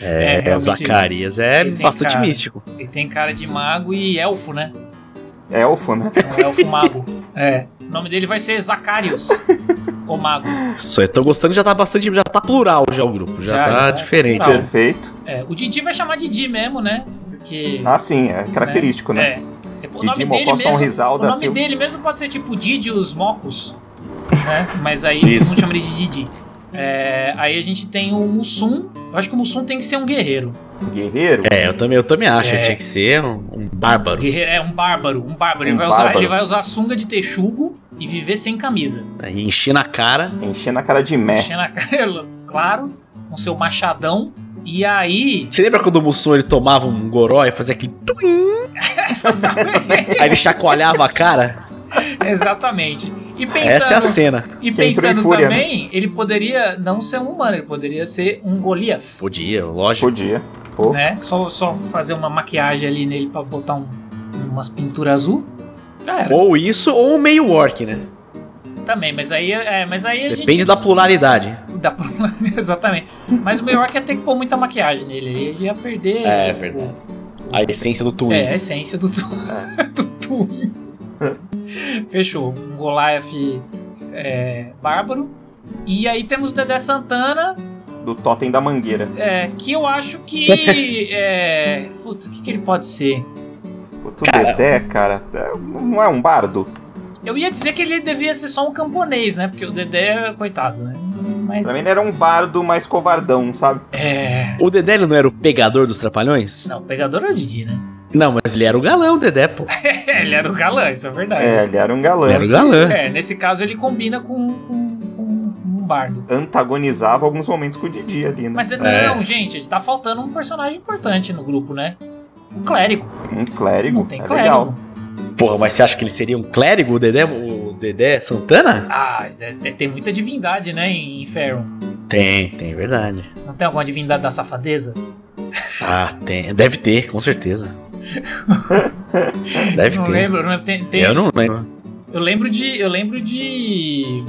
É, É, realmente, Zacarias é bastante cara. místico. ele tem cara de mago e elfo, né? Elfo, né? É um elfo mago. É. O nome dele vai ser Zacarius, o mago. Só eu tô gostando, já tá bastante. Já tá plural já o grupo. Já, Já, tá já diferente. plural. Perfeito. É, o Didi vai chamar Didi mesmo, né? Porque. Ah, sim, é característico, né? É. O Didi nome Mocó dele mesmo, Sonrisal o nome Silva. dele mesmo pode ser tipo Didi os Mocos, né? Mas aí todo mundo chama ele de Didi. É, aí a gente tem o Mussum. Eu acho que o Mussum tem que ser um guerreiro. Guerreiro. É, eu também, eu também acho. É. Tinha que ser um, um bárbaro. É um bárbaro, um bárbaro. ele, Um vai usar, bárbaro. ele vai usar sunga de texugo e viver sem camisa. Aí enchi na cara. Enchendo a cara de mé. Enchendo a cara, claro, com seu machadão. E aí. Você lembra quando o Mussum ele tomava um goró e fazia aquele. Aí ele chacoalhava a cara? Exatamente. E pensando, Essa é a cena. E em pensando fúria, também, ele poderia não ser um humano, ele poderia ser um Goliath. Podia, lógico. Podia. Pô. Né? Só, só fazer uma maquiagem ali nele pra botar um- umas pinturas azul. Já era. Ou isso, ou um meio orc, né? Também, mas aí, é, mas aí a Depende gente. da pluralidade. Dá pra... Exatamente. Mas o meio orc ia ter que pôr muita maquiagem nele. Ele ia perder. É, o- verdade. A essência do Twin. É, a essência do, tu... do Twin. Fechou. Um Goliath é, bárbaro. E aí temos o Dedé Santana, Do Totem da Mangueira. é, que eu acho que. é, putz, o que, que ele pode ser? Puto Dedé, cara, é- não é um bardo? Eu ia dizer que ele devia ser só um camponês, né? Porque o Dedé, coitado, né? Mas. Pra mim ele era um bardo mais covardão, sabe? É. O Dedé ele não era o pegador dos trapalhões? Não, o pegador é o Didi, né? Não, mas ele era o galão, o Dedé, pô. ele era o galã, isso é verdade. É, ele era um galã. Ele era o galã. É, nesse caso ele combina com, com, com um bardo. Antagonizava alguns momentos com o Didi ali, né? Mas É. não, gente, tá faltando um personagem importante no grupo, né? Um clérigo. Um clérigo. Não tem é clérigo. legal. Porra, mas você acha que ele seria um clérigo, o Dedé, o Dedé Santana? Ah, é- é- tem muita divindade, né, em Faron. Tem, tem, verdade. Não tem alguma divindade da safadeza? Ah, tem. Deve ter, com certeza. Deve não ter. lembro, não lembro. Tem, tem- Eu não lembro. eu lembro de. Eu lembro de.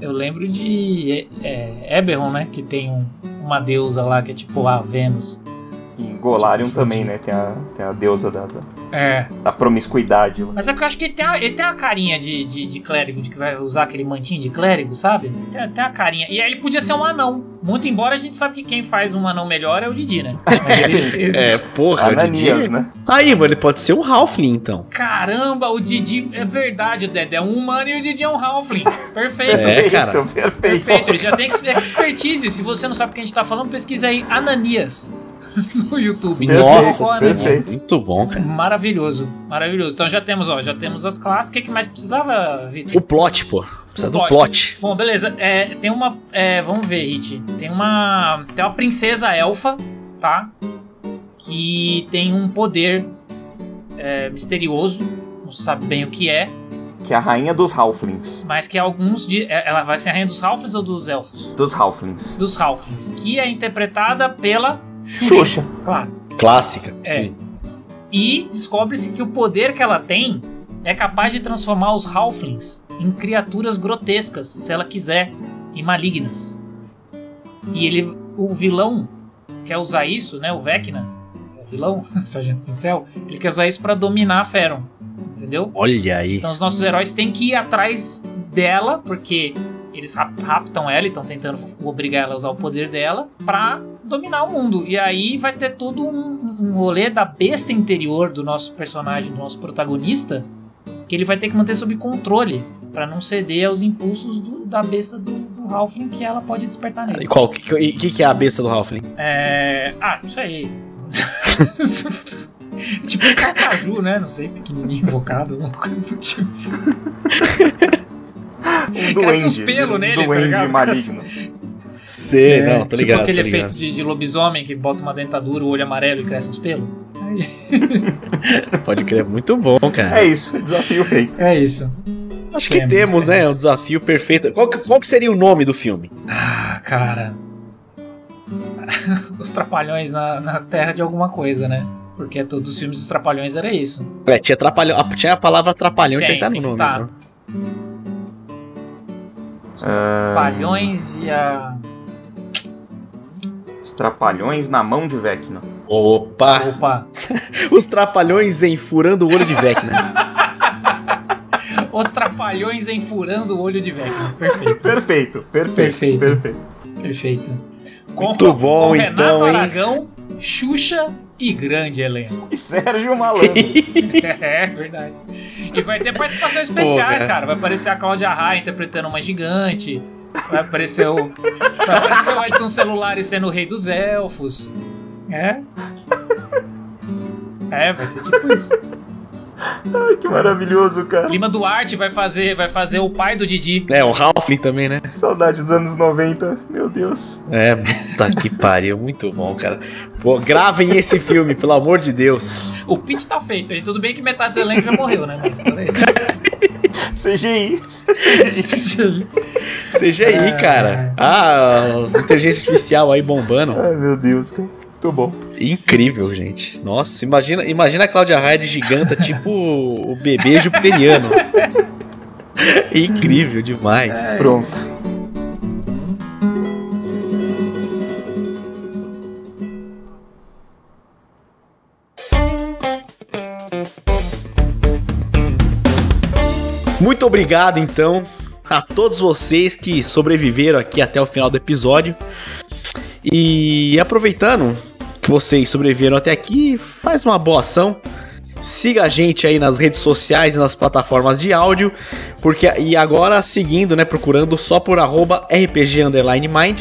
Eu lembro de é, Eberron, né? Que tem um- uma deusa lá que é tipo a Vênus. E Golarion também, né? Tem a, tem a deusa da, da, É. da promiscuidade. Mas é porque eu acho que ele tem a, ele tem a carinha de, de, de clérigo, de que vai usar aquele mantinho de clérigo, sabe? Tem, tem a carinha. E aí ele podia ser um anão. Muito embora a gente sabe que quem faz um anão melhor é o Didi, né? Mas ele- É, porra, o Didi. Ananias, né? Aí, mano, ele pode ser o Halfling, então. Caramba, o Didi é verdade, o Dedé é um humano e o Didi é um halfling. Perfeito. É, cara. perfeito. Perfeito, ele já tem ex- expertise. Se você não sabe o que a gente tá falando, pesquisa aí Ananias no YouTube. Perfeito, Nossa, perfeito. muito bom, cara. Maravilhoso, maravilhoso. Então já temos, ó, já temos as classes. O que, que mais precisava, Vitor? O plot, pô. Precisa O do plot. plot. Bom, beleza. É, tem uma. é, vamos ver, Hit. Tem uma. Tem uma princesa elfa, tá? Que tem um poder é, misterioso. Não sabe bem o que é. Que é a rainha dos Halflings. Mas que alguns. De, é, ela vai ser a rainha dos Halflings ou dos elfos? Dos Halflings. Dos Halflings. Que é interpretada pela. Xuxa. Claro. Clássica, É. sim. E descobre-se que o poder que ela tem é capaz de transformar os Halflings em criaturas grotescas, se ela quiser, e malignas. E ele, o vilão quer usar isso, né? O Vecna, o vilão, o Sargento Pincel, ele quer usar isso pra dominar a Feron, entendeu? Olha aí. Então os nossos heróis têm que ir atrás dela, porque eles rap- raptam ela e estão tentando obrigar ela a usar o poder dela pra dominar o mundo. E aí vai ter todo um, um rolê da besta interior do nosso personagem, do nosso protagonista, que ele vai ter que manter sob controle pra não ceder aos impulsos do- da besta do, do Halfling que ela pode despertar E nele. qual que, que, que é a besta do Halfling? É... Ah, não sei. tipo um cacaju, né? Não sei, pequenininho invocado, alguma coisa do tipo. Um Cresce uns duende. pelo um nele, tá duende ligado? maligno. Sei, É, não, tô tipo ligado. aquele tô ligado. efeito de, de lobisomem que bota uma dentadura, o olho amarelo e cresce uns pelos. Pode crer, muito bom, cara. É isso, desafio feito. É isso. Acho que temos, temos, né? temos. O desafio perfeito. Qual que, qual que seria o nome do filme? Ah, cara. Os trapalhões na, na terra de alguma coisa, né? Porque todos os filmes dos trapalhões era isso. É, tinha, trapalhão, a- tinha a palavra trapalhão, Tem, tinha que estar no nome. tá. né? Ah, Trapalhões e a. os trapalhões na mão de Vecna. Opa! Opa! Os trapalhões em furando o olho de Vecna. Os trapalhões enfurando o olho de Vecna. Perfeito. Perfeito, perfeito, Perfeito. perfeito. Perfeito. Muito bom, com então, Renato hein? Aragão, Xuxa e grande elenco. E Sérgio Malandro. É, verdade. E vai ter participações especiais, Pô, cara. Vai aparecer a Cláudia Raia interpretando uma gigante. Vai aparecer o. Vai aparecer o Edson Celulares sendo o rei dos elfos. É. É, vai ser tipo isso. Ai, que maravilhoso, cara. Lima Duarte vai fazer, vai fazer o pai do Didi. É, o Halfling também, né? Saudade dos anos 90, meu Deus. É, puta que pariu, muito bom, cara. Pô, gravem esse filme, pelo amor de Deus. O pitch tá feito. E tudo bem que metade do elenco já morreu, né? Mas isso. CGI. CGI, cara. Ah, inteligência artificial aí bombando. Ai, meu Deus, cara. Muito bom. Incrível, gente. Nossa, imagina, imagina a Cláudia Raia de giganta, tipo o bebê jupiteriano. Incrível demais. Pronto. Muito obrigado, então, a todos vocês que sobreviveram aqui até o final do episódio. E aproveitando que vocês sobreviveram até aqui, faz uma boa ação. Siga a gente aí nas redes sociais e nas plataformas de áudio, porque e agora seguindo, né, procurando só por arroba RPG Underline Mind,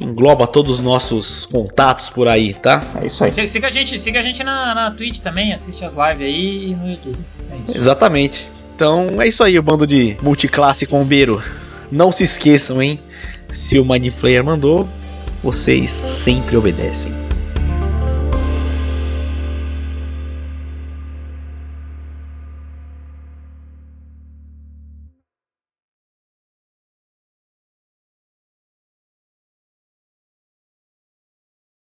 engloba todos os nossos contatos por aí, tá? É isso aí. Siga- Siga a gente, siga a gente na, na Twitch também, assiste as lives aí e no YouTube. É isso. Exatamente. Então é isso aí, o bando de multiclasse combeiro. Não se esqueçam, hein? Se o Mind Flayer mandou, vocês sempre obedecem.